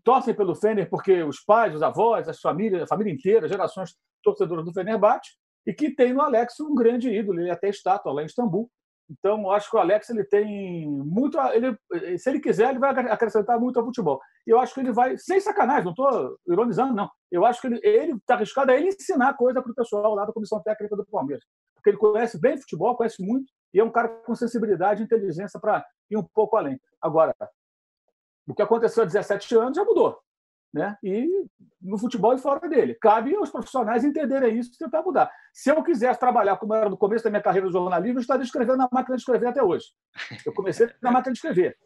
torcem pelo Fener porque os pais, os avós, as famílias, a família inteira, gerações torcedoras do Fenerbahçe, e que tem no Alex um grande ídolo, ele é até estátua lá em Istambul, então, eu acho que o Alex ele tem muito. Ele, se ele quiser, ele vai acrescentar muito ao futebol. E eu acho que ele vai, sem sacanagem, não estou ironizando, não. Eu acho que ele está arriscado a ele ensinar coisa para o pessoal lá da comissão técnica do Palmeiras. Porque ele conhece bem futebol, conhece muito, e é um cara com sensibilidade e inteligência para ir um pouco além. Agora, o que aconteceu há 17 anos já mudou né? E no futebol e fora dele. Cabe aos profissionais entenderem isso e tentar mudar. Se eu quisesse trabalhar como era no começo da minha carreira no jornalismo, eu estaria escrevendo na máquina de escrever até hoje. Eu comecei na máquina de escrever,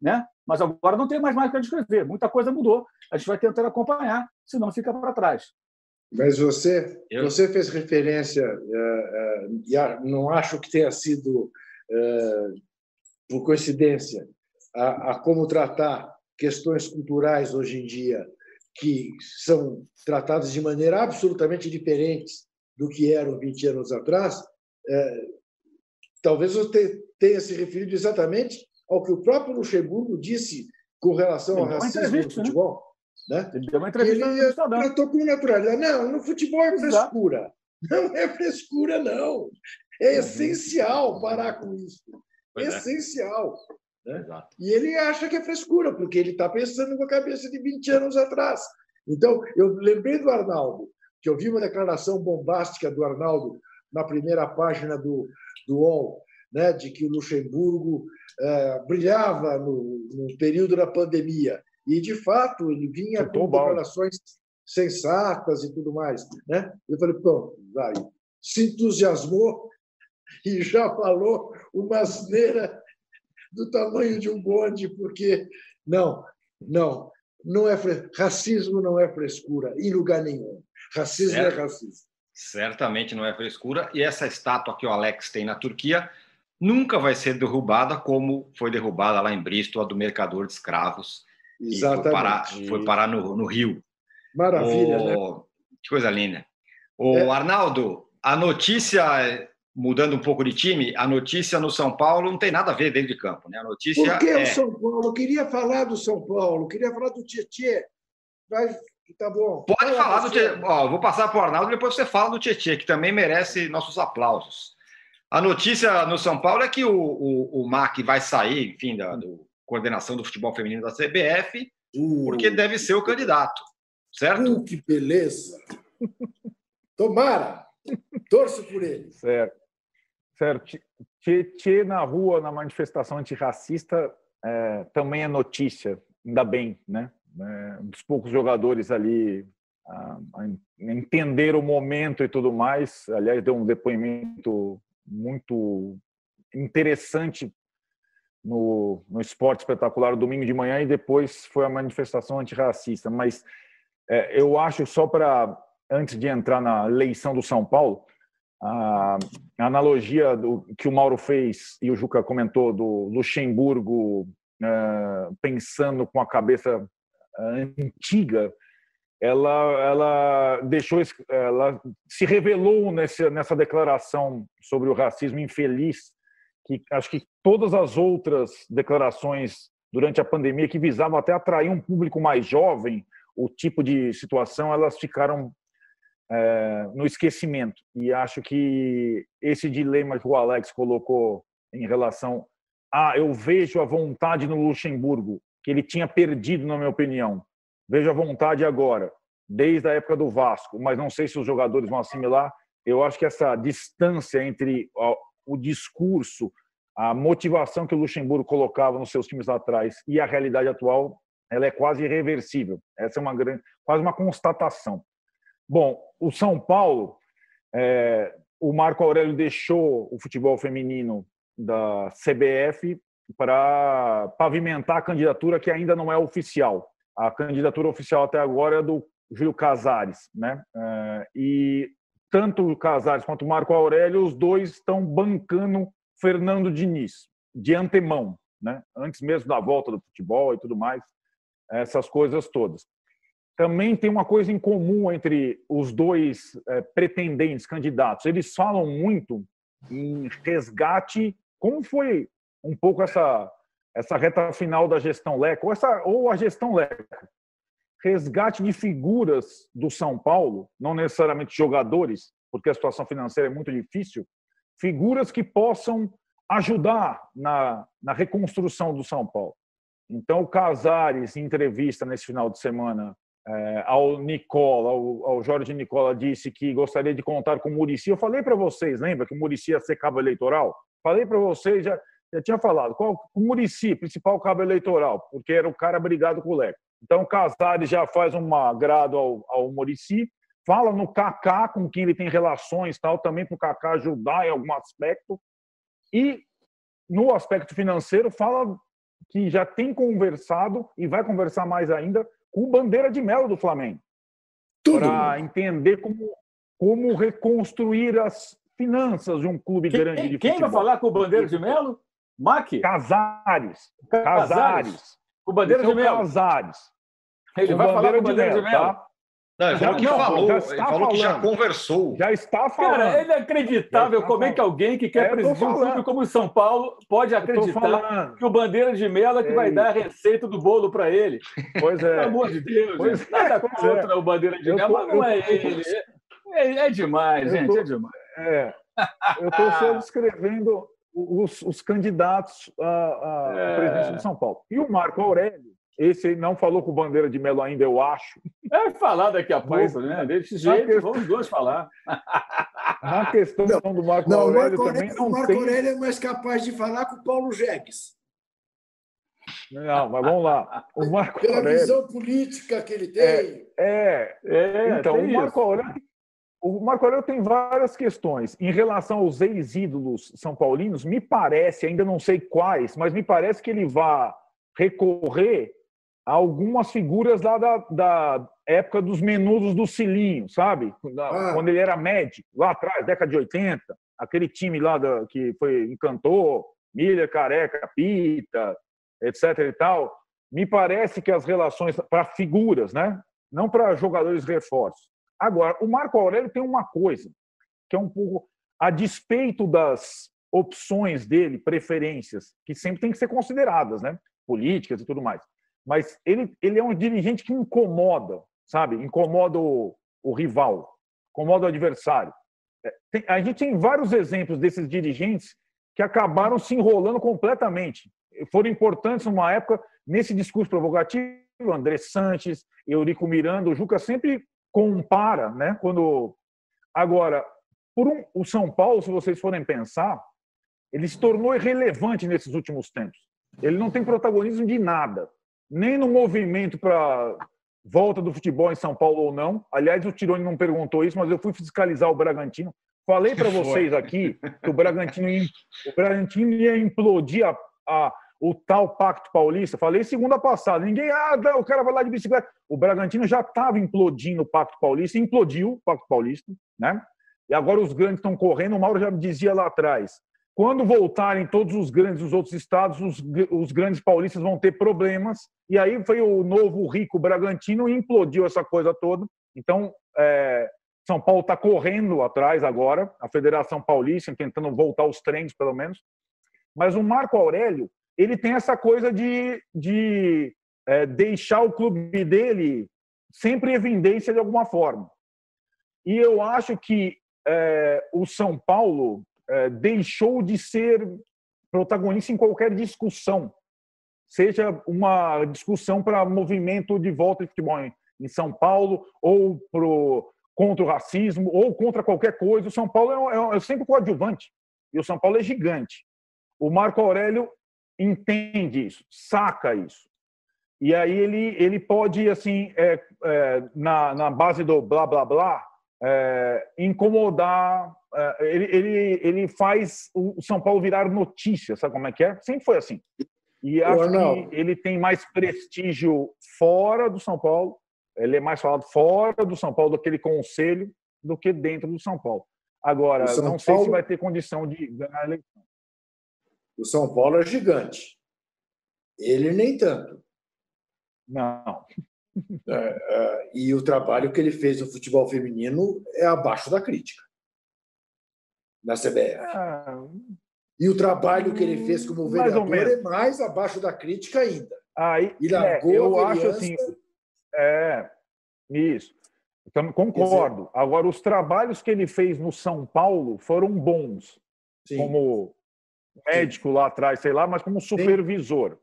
né? Mas agora não tem mais máquina de escrever. Muita coisa mudou. A gente vai tentando acompanhar, senão fica para trás. Mas você, eu... você fez referência, uh, uh, e não acho que tenha sido uh, por coincidência, a, a como tratar questões culturais hoje em dia que são tratadas de maneira absolutamente diferente do que eram 20 anos atrás, é, talvez você tenha se referido exatamente ao que o próprio Luxemburgo disse com relação ao racismo no né? futebol. Né? Ele deu uma entrevista ele tratou com naturalidade. Não, no futebol é frescura. Não é frescura, não. É essencial parar com isso. Pois é. essencial. Né? E ele acha que é frescura, porque ele está pensando com a cabeça de 20 anos atrás. Então, eu lembrei do Arnaldo, que eu vi uma declaração bombástica do Arnaldo na primeira página do, do UOL, né, de que o Luxemburgo eh, brilhava no, no período da pandemia. E, de fato, ele vinha Chutou com declarações sensatas e tudo mais. Né? Eu falei, pronto, vai. Se entusiasmou e já falou uma asneira do tamanho de um bonde, porque não, não, não é racismo não é frescura em lugar nenhum. Racismo Certo. é racismo. Certamente não é frescura. E essa estátua que o Alex tem na Turquia nunca vai ser derrubada como foi derrubada lá em Bristol, a do mercador de escravos. E foi Exatamente. parar, foi parar no, no Rio. Maravilha, né? O- Que coisa linda. O É. Arnaldo, a notícia, mudando um pouco de time, a notícia no São Paulo não tem nada a ver dentro de campo, né? A notícia Por que é... o São Paulo? Eu queria falar do São Paulo, queria falar do Tietê. Vai, tá bom. Pode Fala falar do. Tietê. Ó, vou passar para o Arnaldo, depois você fala do Tietê, que também merece nossos aplausos. A notícia no São Paulo é que o, o, o MAC vai sair, enfim, da do coordenação do futebol feminino da CBF, Uh, porque deve ser o candidato, certo? uh, que beleza! Tomara! Torço por ele. Certo. Certo. Tietê na rua, na manifestação antirracista, é, também é notícia, ainda bem, né? É, um dos poucos jogadores ali a, a entender o momento e tudo mais. Aliás, deu um depoimento muito interessante no, no Esporte Espetacular domingo de manhã e depois foi a manifestação antirracista. Mas é, eu acho, só para, antes de entrar na eleição do São Paulo, a analogia do, que o Mauro fez e o Juca comentou do Luxemburgo eh, pensando com a cabeça eh, antiga, ela, ela deixou, ela se revelou nesse, nessa declaração sobre o racismo infeliz, que acho que todas as outras declarações durante a pandemia que visavam até atrair um público mais jovem, o tipo de situação, elas ficaram é, no esquecimento. E acho que esse dilema que o Alex colocou em relação a eu vejo a vontade no Luxemburgo, que ele tinha perdido, na minha opinião. Vejo a vontade agora, desde a época do Vasco, mas não sei se os jogadores vão assimilar. Eu acho que essa distância entre o discurso, a motivação que o Luxemburgo colocava nos seus times lá atrás e a realidade atual, ela é quase irreversível. Essa é uma grande, quase uma constatação. Bom, o São Paulo, é, o Marco Aurélio deixou o futebol feminino da CBF para pavimentar a candidatura que ainda não é oficial. A candidatura oficial até agora é do Júlio Casares, né? É, e tanto o Casares quanto o Marco Aurélio, os dois estão bancando Fernando Diniz de antemão, né? Antes mesmo da volta do futebol e tudo mais, essas coisas todas também tem uma coisa em comum entre os dois é, pretendentes, candidatos. Eles falam muito em resgate. Como foi um pouco essa essa reta final da gestão Leco, ou, essa, ou a gestão Leco? Resgate de figuras do São Paulo, não necessariamente jogadores, porque a situação financeira é muito difícil, figuras que possam ajudar na, na reconstrução do São Paulo. Então, o Casares, em entrevista nesse final de semana, ao Nicola, ao, Jorge Nicola, disse que gostaria de contar com o Murici. Eu falei para vocês, lembra que o Murici ia ser cabo eleitoral? Falei para vocês, já, já tinha falado. Qual, o Murici, principal cabo eleitoral, porque era o cara brigado com o Leco. Então, Casares já faz um agrado ao, ao Murici, fala no Kaká, com quem ele tem relações, tal, também para o Kaká ajudar em algum aspecto. E, no aspecto financeiro, fala que já tem conversado e vai conversar mais ainda com o Bandeira de Melo do Flamengo. Para entender como, como reconstruir as finanças de um clube quem, grande de Quem futebol. vai falar com o Bandeira de Melo? Mac? Casares. Casares. O Bandeira Esse de é o Melo. Casares. Ele O vai falar com o de Bandeira de Melo, Melo. tá? Não, ele falou que não, falou, já ele falou que já conversou. Já está falando. Cara, é inacreditável como é que alguém que quer é, presidir um clube como o São Paulo pode acreditar que o Bandeira de Mela é que vai dar a receita do bolo para ele. Pois é. Pelo amor de Deus, pois nada é, contra é. o Bandeira de Mela, mas não é ele. É, é demais, gente, tô, é demais. É, eu estou só descrevendo os, os candidatos a é. presidência de São Paulo. E o Marco Aurélio, esse não falou com bandeira de Melo ainda, eu acho. É falar daqui a pouco, né? Desse jeito, questão... vamos dois falar. Na questão não, do Marco não, Aurélio, Marco também não O Marco tem... Aurélio é mais capaz de falar com o Paulo Jegues. Não, mas vamos lá. O Marco Pela Aurélio... visão política que ele tem. É, é, é então, o Marco Aurélio o Marco Aurélio tem várias questões. Em relação aos ex-ídolos são paulinos, me parece, ainda não sei quais, mas me parece que ele vai recorrer algumas figuras lá da, da época dos menudos do Cilinho, sabe? Ah. Quando ele era médico, lá atrás, década de 80, aquele time lá da, que foi encantou, Miller, Careca, Pita, etc e tal. Me parece que as relações para figuras, né? Não para jogadores reforços. Agora, o Marco Aurélio tem uma coisa que é um pouco a despeito das opções dele, preferências, que sempre tem que ser consideradas, né? Políticas e tudo mais mas ele, ele é um dirigente que incomoda, sabe? Incomoda o, o rival, incomoda o adversário. É, tem, a gente tem vários exemplos desses dirigentes que acabaram se enrolando completamente. Foram importantes numa época, nesse discurso provocativo, André Sanches, Eurico Miranda, o Juca sempre compara, né? Quando agora, por um, o São Paulo, se vocês forem pensar, ele se tornou irrelevante nesses últimos tempos. Ele não tem protagonismo de nada nem no movimento para volta do futebol em São Paulo ou não. Aliás, o Tironi não perguntou isso, mas eu fui fiscalizar o Bragantino. Falei para vocês aqui que o Bragantino, ia, o Bragantino ia implodir a, a, o tal Pacto Paulista. Falei segunda passada. Ninguém, ah, o cara vai lá de bicicleta. O Bragantino já estava implodindo o Pacto Paulista, implodiu o Pacto Paulista, né? E agora os grandes estão correndo. O Mauro já me dizia lá atrás: quando voltarem todos os grandes dos outros estados, os, os, grandes paulistas vão ter problemas. E aí foi o novo rico Bragantino e implodiu essa coisa toda. Então, é, São Paulo está correndo atrás agora, a Federação Paulista tentando voltar os trens, pelo menos. Mas o Marco Aurélio, ele tem essa coisa de, de é, deixar o clube dele sempre em evidência de alguma forma. E eu acho que é, o São Paulo deixou de ser protagonista em qualquer discussão, seja uma discussão para movimento de volta de futebol em São Paulo, ou pro, contra o racismo, ou contra qualquer coisa. O São Paulo é, é, é sempre coadjuvante, e o São Paulo é gigante. O Marco Aurélio entende isso, saca isso. E aí ele, ele pode, assim, é, é, na, na base do blá, blá, blá, é, incomodar é, ele, ele, ele faz o São Paulo virar notícia, sabe como é que é? Sempre foi assim. E acho que ele tem mais prestígio fora do São Paulo, ele é mais falado fora do São Paulo, daquele conselho, do que dentro do São Paulo. Agora, não Paulo... sei se vai ter condição de ganhar a eleição. O São Paulo é gigante. Ele nem tanto. Não. É, é, e o trabalho que ele fez no futebol feminino é abaixo da crítica na CBF. Ah, e o trabalho que ele fez como vereador é mais abaixo da crítica ainda. Aí, e largou é, eu acho assim. É, isso. Então, concordo. Dizer, Agora, os trabalhos que ele fez no São Paulo foram bons. Sim. Como médico sim. lá atrás, sei lá, mas como supervisor.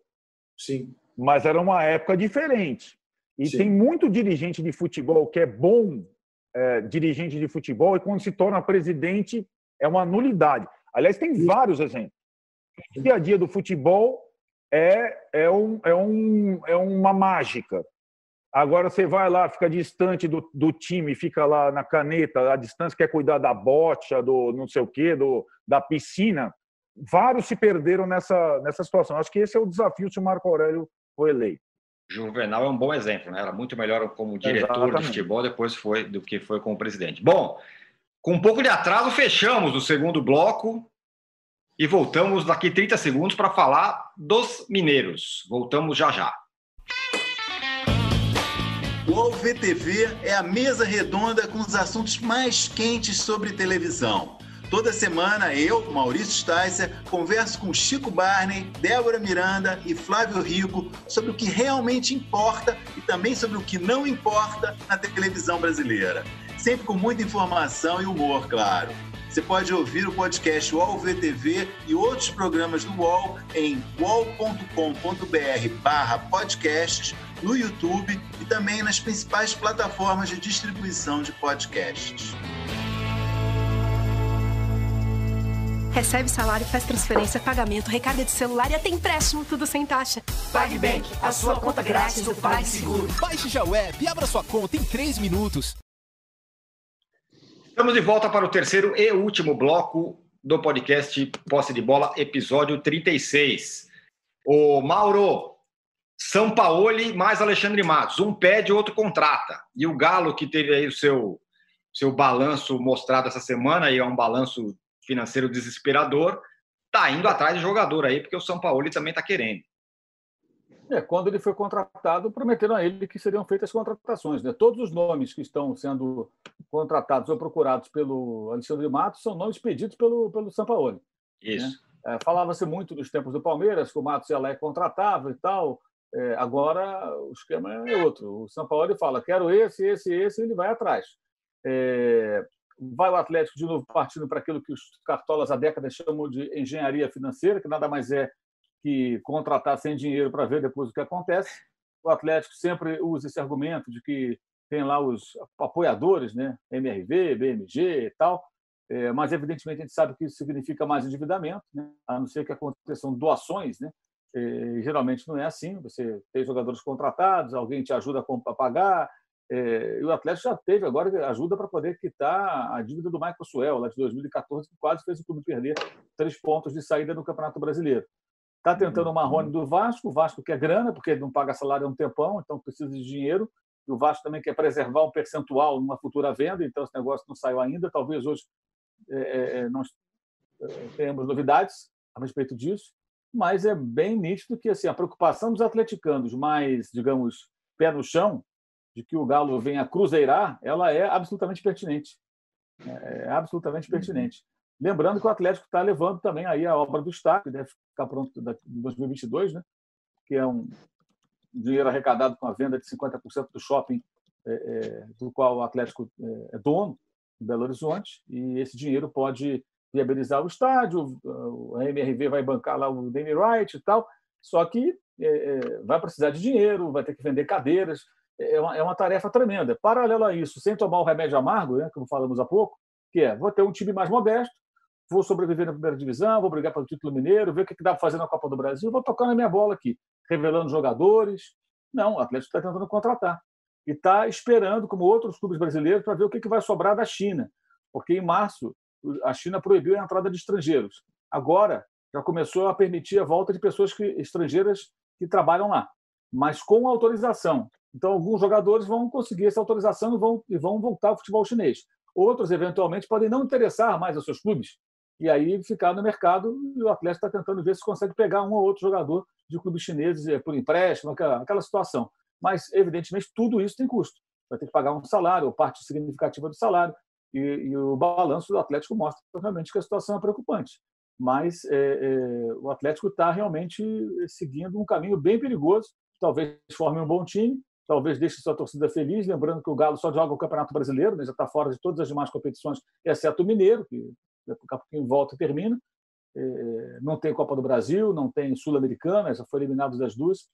Sim. Mas era uma época diferente. E sim. tem muito dirigente de futebol que é bom é, dirigente de futebol e quando se torna presidente é uma nulidade. Aliás, tem vários exemplos. O dia a dia do futebol é, é, um, é, um, é uma mágica. Agora você vai lá, fica distante do, do time, fica lá na caneta, a distância, quer cuidar da bocha, do não sei o quê, do, da piscina. Vários se perderam nessa, nessa situação. Acho que esse é o desafio se o Marco Aurélio foi eleito. Juvenal é um bom exemplo, né? Era muito melhor como diretor Exatamente. de futebol depois foi do que foi como presidente. Bom, com um pouco de atraso, fechamos o segundo bloco e voltamos daqui 30 segundos para falar dos mineiros. Voltamos já já. O AlvTV é a mesa redonda com os assuntos mais quentes sobre televisão. Toda semana eu, Maurício Sticer, converso com Chico Barney, Débora Miranda e Flávio Rico sobre o que realmente importa e também sobre o que não importa na televisão brasileira. Sempre com muita informação e humor, claro. Você pode ouvir o podcast UOL VTV e outros programas do UOL em barra podcasts, no YouTube e também nas principais plataformas de distribuição de podcasts. Recebe salário, faz transferência, pagamento, recarga de celular e até empréstimo, tudo sem taxa. PagBank, a sua conta grátis do PagSeguro. Baixe já o app e abra sua conta em 3 minutos. Estamos de volta para o terceiro e último bloco do podcast Posse de Bola, episódio 36. O Mauro, São Paulo mais Alexandre Matos. Um pede, o outro contrata. E o Galo, que teve aí o seu, seu balanço mostrado essa semana, e é um balanço financeiro desesperador, está indo atrás de jogador aí, porque o São Paulo também está querendo. É, quando ele foi contratado, prometeram a ele que seriam feitas contratações. Né? Todos os nomes que estão sendo contratados ou procurados pelo Alexandre Matos são nomes pedidos pelo, pelo São Paulo. Né? Isso. Né? É, Falava-se muito nos tempos do Palmeiras, que o Matos ia lá e contratava e tal. É, agora o esquema é outro. O São Paulo fala: quero esse, esse, esse, e ele vai atrás. É, vai o Atlético de novo partindo para aquilo que os cartolas há décadas chamam de engenharia financeira, que nada mais é que contratar sem dinheiro para ver depois o que acontece. O Atlético sempre usa esse argumento de que tem lá os apoiadores, né? MRV, BMG e tal, é, mas evidentemente a gente sabe que isso significa mais endividamento, né? a não ser que aconteçam doações, né? É, geralmente não é assim. Você tem jogadores contratados, alguém te ajuda a pagar, é, e o Atlético já teve agora ajuda para poder quitar a dívida do Michael Suel, lá de 2014, que quase fez o clube perder três pontos de saída no Campeonato Brasileiro. Está tentando o Marrone do Vasco, o Vasco quer grana, porque ele não paga salário há um tempão, então precisa de dinheiro. E o Vasco também quer preservar um percentual numa futura venda, então esse negócio não saiu ainda. Talvez hoje é, é, nós tenhamos novidades a respeito disso, mas é bem nítido que assim, a preocupação dos atleticanos mais, digamos, pé no chão, de que o Galo venha cruzeirar, ela é absolutamente pertinente. É, é absolutamente uhum. pertinente. Lembrando que o Atlético está levando também aí a obra do estádio, que deve ficar pronto em 2022, né? que é um dinheiro arrecadado com a venda de 50% do shopping é, é, do qual o Atlético é, é dono, em Belo Horizonte, e esse dinheiro pode viabilizar o estádio, a MRV vai bancar lá o Danny Wright e tal, só que é, é, vai precisar de dinheiro, vai ter que vender cadeiras, é uma, é uma tarefa tremenda. Paralelo a isso, sem tomar o remédio amargo, né, como falamos há pouco, que é, vou ter um time mais modesto, vou sobreviver na primeira divisão, vou brigar pelo título mineiro, ver o que dá para fazer na Copa do Brasil, vou tocar na minha bola aqui, revelando jogadores. Não, o Atlético está tentando contratar. E está esperando, como outros clubes brasileiros, para ver o que vai sobrar da China. Porque em março, a China proibiu a entrada de estrangeiros. Agora, já começou a permitir a volta de pessoas que, estrangeiras que trabalham lá, mas com autorização. Então, alguns jogadores vão conseguir essa autorização e vão, e vão voltar ao futebol chinês. Outros, eventualmente, podem não interessar mais aos seus clubes e aí ficar no mercado. E o Atlético está tentando ver se consegue pegar um ou outro jogador de clubes chineses eh, por empréstimo, aquela, aquela situação. Mas, evidentemente, tudo isso tem custo. Vai ter que pagar um salário, ou parte significativa do salário. E, e o balanço do Atlético mostra realmente que a situação é preocupante. Mas é, é, o Atlético está realmente seguindo um caminho bem perigoso. Talvez forme um bom time, talvez deixe sua torcida feliz, lembrando que o Galo só joga o Campeonato Brasileiro, né? já está fora de todas as demais competições, exceto o Mineiro, que daqui a pouquinho volta e termina. É, não tem Copa do Brasil, não tem Sul-Americana, já foi eliminado das duas.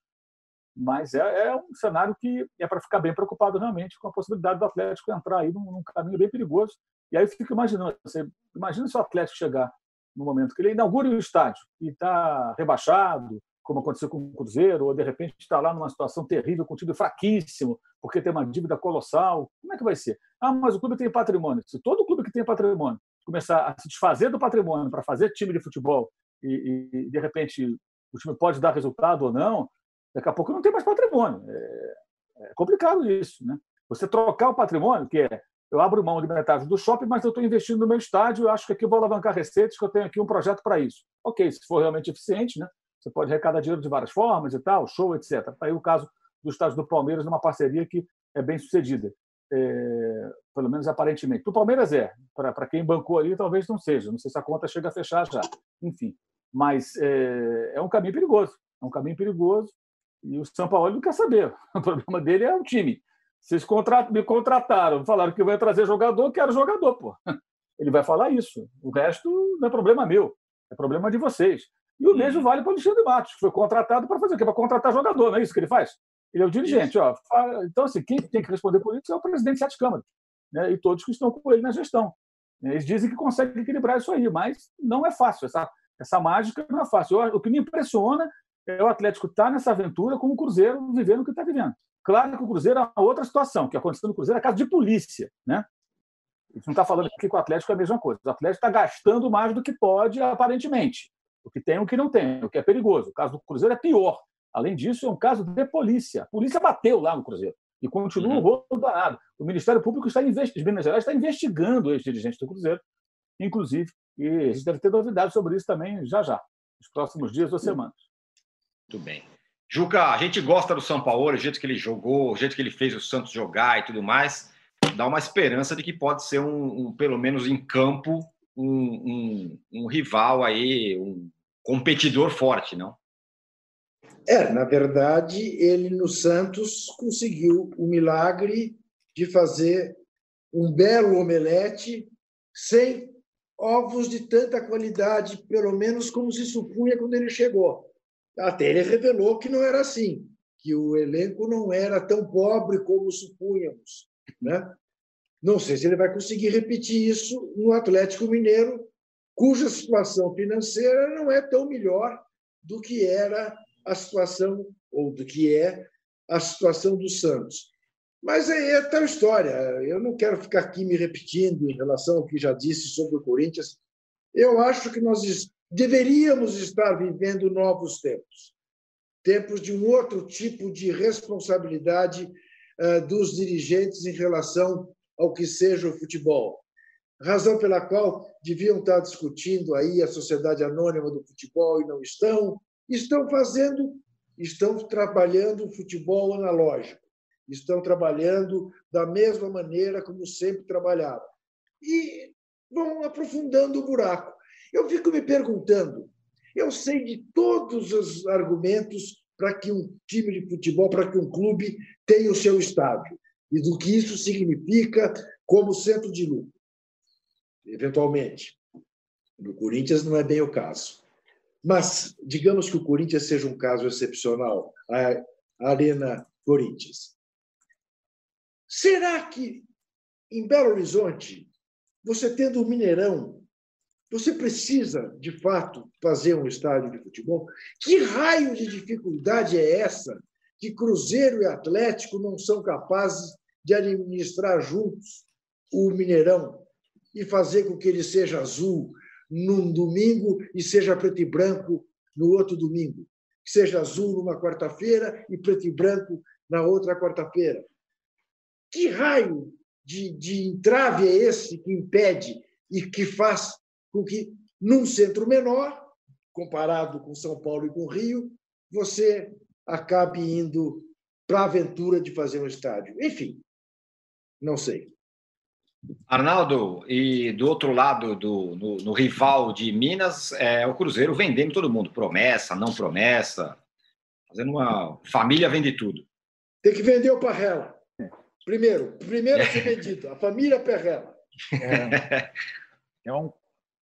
Mas é, é um cenário que é para ficar bem preocupado realmente com a possibilidade do Atlético entrar aí num, num caminho bem perigoso. E aí eu fico imaginando, você imagina se o Atlético chegar no momento que ele inaugure o estádio e está rebaixado, como aconteceu com o Cruzeiro, ou de repente está lá numa situação terrível, com um time fraquíssimo, porque tem uma dívida colossal. Como é que vai ser? Ah, mas o clube tem patrimônio. Se todo clube que tem patrimônio começar a se desfazer do patrimônio para fazer time de futebol e, e, de repente o time pode dar resultado ou não, daqui a pouco não tem mais patrimônio. É, é complicado isso, né? Você trocar o patrimônio, que é eu abro mão de metade do shopping, mas eu estou investindo no meu estádio, eu acho que aqui eu vou alavancar receitas, que eu tenho aqui um projeto para isso. Ok, se for realmente eficiente, né? Você pode arrecadar dinheiro de várias formas e tal, show, etc. Está aí o caso do estádio do Palmeiras, numa parceria que é bem sucedida. É, pelo menos aparentemente. O Palmeiras é. Para quem bancou ali, talvez não seja. Não sei se a conta chega a fechar já. Enfim. Mas é, é um caminho perigoso. É um caminho perigoso. E o São Paulo não quer saber. O problema dele é o time. Vocês me contrataram, falaram que vai trazer jogador, quero jogador, pô. Ele vai falar isso. O resto não é problema meu, é problema de vocês. E o uhum. mesmo vale para o Alexandre Matos, que foi contratado para fazer o quê? Para contratar jogador, não é isso que ele faz? Ele é o dirigente. Ó. Então, assim, quem tem que responder por isso é o presidente de sete câmaras né? e todos que estão com ele na gestão. Eles dizem que conseguem equilibrar isso aí, mas não é fácil. Essa, essa mágica não é fácil. o que me impressiona é o Atlético estar tá nessa aventura com o Cruzeiro vivendo o que está vivendo. Claro que o Cruzeiro é outra situação, que aconteceu no Cruzeiro é caso de polícia. Né? A gente não está falando aqui que o Atlético é a mesma coisa. O Atlético está gastando mais do que pode, aparentemente. O que tem, o que não tem, o que é perigoso. O caso do Cruzeiro é pior. Além disso, é um caso de polícia. A polícia bateu lá no Cruzeiro e continua uhum. o rolo danado. O Ministério Público está investigando, Minas Gerais está investigando os dirigentes do Cruzeiro, inclusive, e a gente deve ter novidades sobre isso também já já, nos próximos dias ou semanas. Muito bem. Juca, a gente gosta do São Paulo, o jeito que ele jogou, o jeito que ele fez o Santos jogar e tudo mais, dá uma esperança de que pode ser um, um pelo menos em campo, um, um, um rival aí, um competidor forte, não? É, na verdade, ele no Santos conseguiu o milagre de fazer um belo omelete sem ovos de tanta qualidade, pelo menos como se supunha quando ele chegou. Até ele revelou que não era assim, que o elenco não era tão pobre como supunhamos. Né? Não sei se ele vai conseguir repetir isso no Atlético Mineiro, cuja situação financeira não é tão melhor do que era a situação, ou do que é a situação do Santos. Mas é, é tal história. Eu não quero ficar aqui me repetindo em relação ao que já disse sobre o Corinthians. Eu acho que nós deveríamos estar vivendo novos tempos tempos de um outro tipo de responsabilidade uh, dos dirigentes em relação ao que seja o futebol. Razão pela qual deviam estar discutindo aí a sociedade anônima do futebol e não estão, estão fazendo, estão trabalhando o futebol analógico, estão trabalhando da mesma maneira como sempre trabalharam. E vão aprofundando o buraco. Eu fico me perguntando, eu sei de todos os argumentos para que um time de futebol, para que um clube tenha o seu estádio e do que isso significa como centro de lucro. Eventualmente. No Corinthians não é bem o caso. Mas, digamos que o Corinthians seja um caso excepcional, a Arena Corinthians. Será que em Belo Horizonte, você tendo o Mineirão, você precisa, de fato, fazer um estádio de futebol? Que raio de dificuldade é essa que Cruzeiro e Atlético não são capazes de administrar juntos o Mineirão e fazer com que ele seja azul, num domingo e seja preto e branco no outro domingo. Que seja azul numa quarta-feira e preto e branco na outra quarta-feira. Que raio de, de entrave é esse que impede e que faz com que, num centro menor, comparado com São Paulo e com Rio, você acabe indo para a aventura de fazer um estádio? Enfim, não sei. Arnaldo, e do outro lado, do, no, no, rival de Minas, é o Cruzeiro vendendo todo mundo, promessa, não promessa, fazendo uma família vende tudo. Tem que vender o Parrela. Primeiro, primeiro a ser vendido, a família Parrela. É, é, um,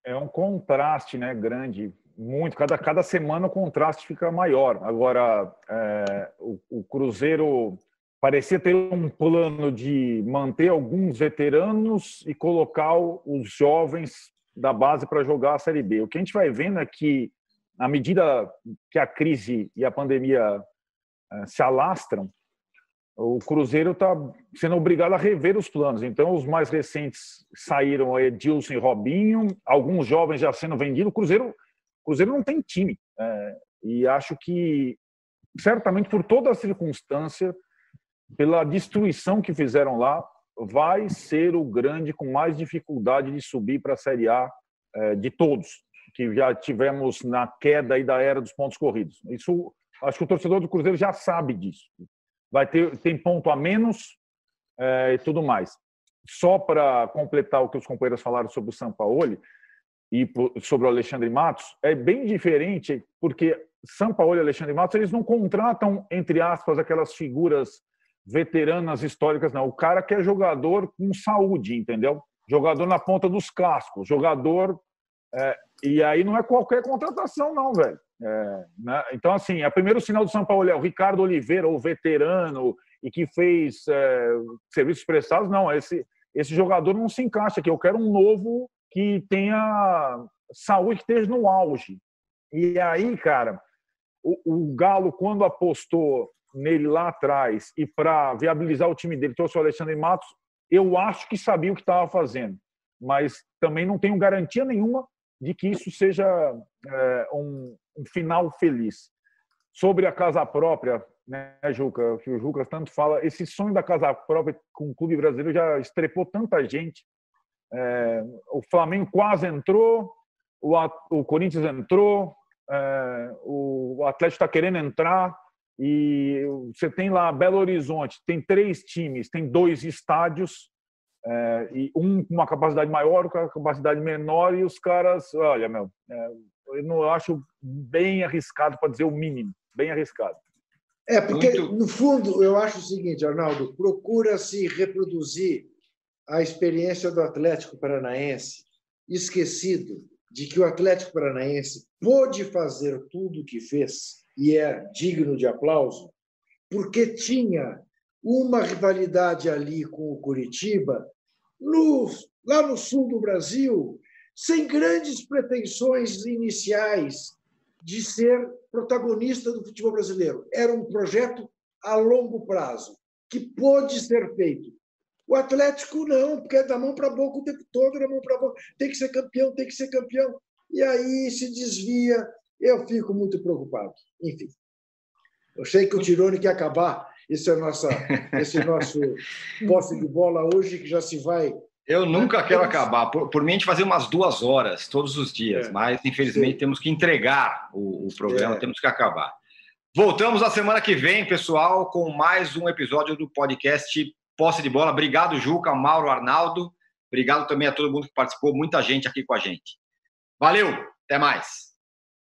é um contraste né, grande, muito. Cada, cada semana o contraste fica maior. Agora, é, o, o Cruzeiro parecia ter um plano de manter alguns veteranos e colocar os jovens da base para jogar a Série B. O que a gente vai vendo é que, à medida que a crise e a pandemia eh, se alastram, o Cruzeiro está sendo obrigado a rever os planos. Então, os mais recentes saíram Edilson e Robinho, alguns jovens já sendo vendidos. O Cruzeiro, o Cruzeiro não tem time. É, e acho que, certamente, por toda a circunstância, pela destruição que fizeram lá, vai ser o grande com mais dificuldade de subir para a Série A é, de todos que já tivemos na queda aí da era dos pontos corridos. Isso, acho que o torcedor do Cruzeiro já sabe disso. Vai ter tem ponto a menos é, e tudo mais. Só para completar o que os companheiros falaram sobre o Sampaoli e sobre o Alexandre Matos, é bem diferente, porque Sampaoli e Alexandre Matos eles não contratam, entre aspas, aquelas figuras veteranas históricas, não. O cara que é jogador com saúde, entendeu? Jogador na ponta dos cascos, jogador. É, e aí não é qualquer contratação, não, velho. É, né? Então, assim, é o primeiro sinal do São Paulo é o Ricardo Oliveira, o veterano, e que fez é, serviços prestados. Não, esse, esse jogador não se encaixa aqui. Eu quero um novo que tenha saúde, que esteja no auge. E aí, cara, o, o Galo, quando apostou nele lá atrás e para viabilizar o time dele trouxe o Alexandre Matos, eu acho que sabia o que estava fazendo, mas também não tenho garantia nenhuma de que isso seja é, um, um, final feliz. Sobre a casa própria, né, Juca, que o Juca tanto fala, esse sonho da casa própria com o clube brasileiro já estrepou tanta gente. É, o Flamengo quase entrou, o, o Corinthians entrou, é, o Atlético está querendo entrar, e você tem lá Belo Horizonte, tem três times, tem dois estádios, é, e um com uma capacidade maior, com uma capacidade menor, e os caras, olha, meu, é, eu não acho bem arriscado para dizer o mínimo, bem arriscado. É, porque, Muito... no fundo, eu acho o seguinte, Arnaldo, procura-se reproduzir a experiência do Atlético Paranaense, esquecido de que o Atlético Paranaense pôde fazer tudo o que fez e é digno de aplauso, porque tinha uma rivalidade ali com o Curitiba, no, lá no sul do Brasil, sem grandes pretensões iniciais de ser protagonista do futebol brasileiro. Era um projeto a longo prazo, que pôde ser feito. O Atlético não, porque é da mão para a boca o tempo todo, da mão para a boca. Tem que ser campeão, tem que ser campeão. E aí se desvia eu fico muito preocupado. Enfim, eu sei que o Tirone quer acabar esse é nossa, esse nosso posse de bola hoje, que já se vai. Eu nunca quero acabar. Por, por mim, a gente fazia umas duas horas todos os dias, é, mas infelizmente sim. temos que entregar o, o programa, é. temos que acabar. Voltamos na semana que vem, pessoal, com mais um episódio do podcast Posse de Bola. Obrigado, Juca, Mauro, Arnaldo. Obrigado também a todo mundo que participou, muita gente aqui com a gente. Valeu, até mais.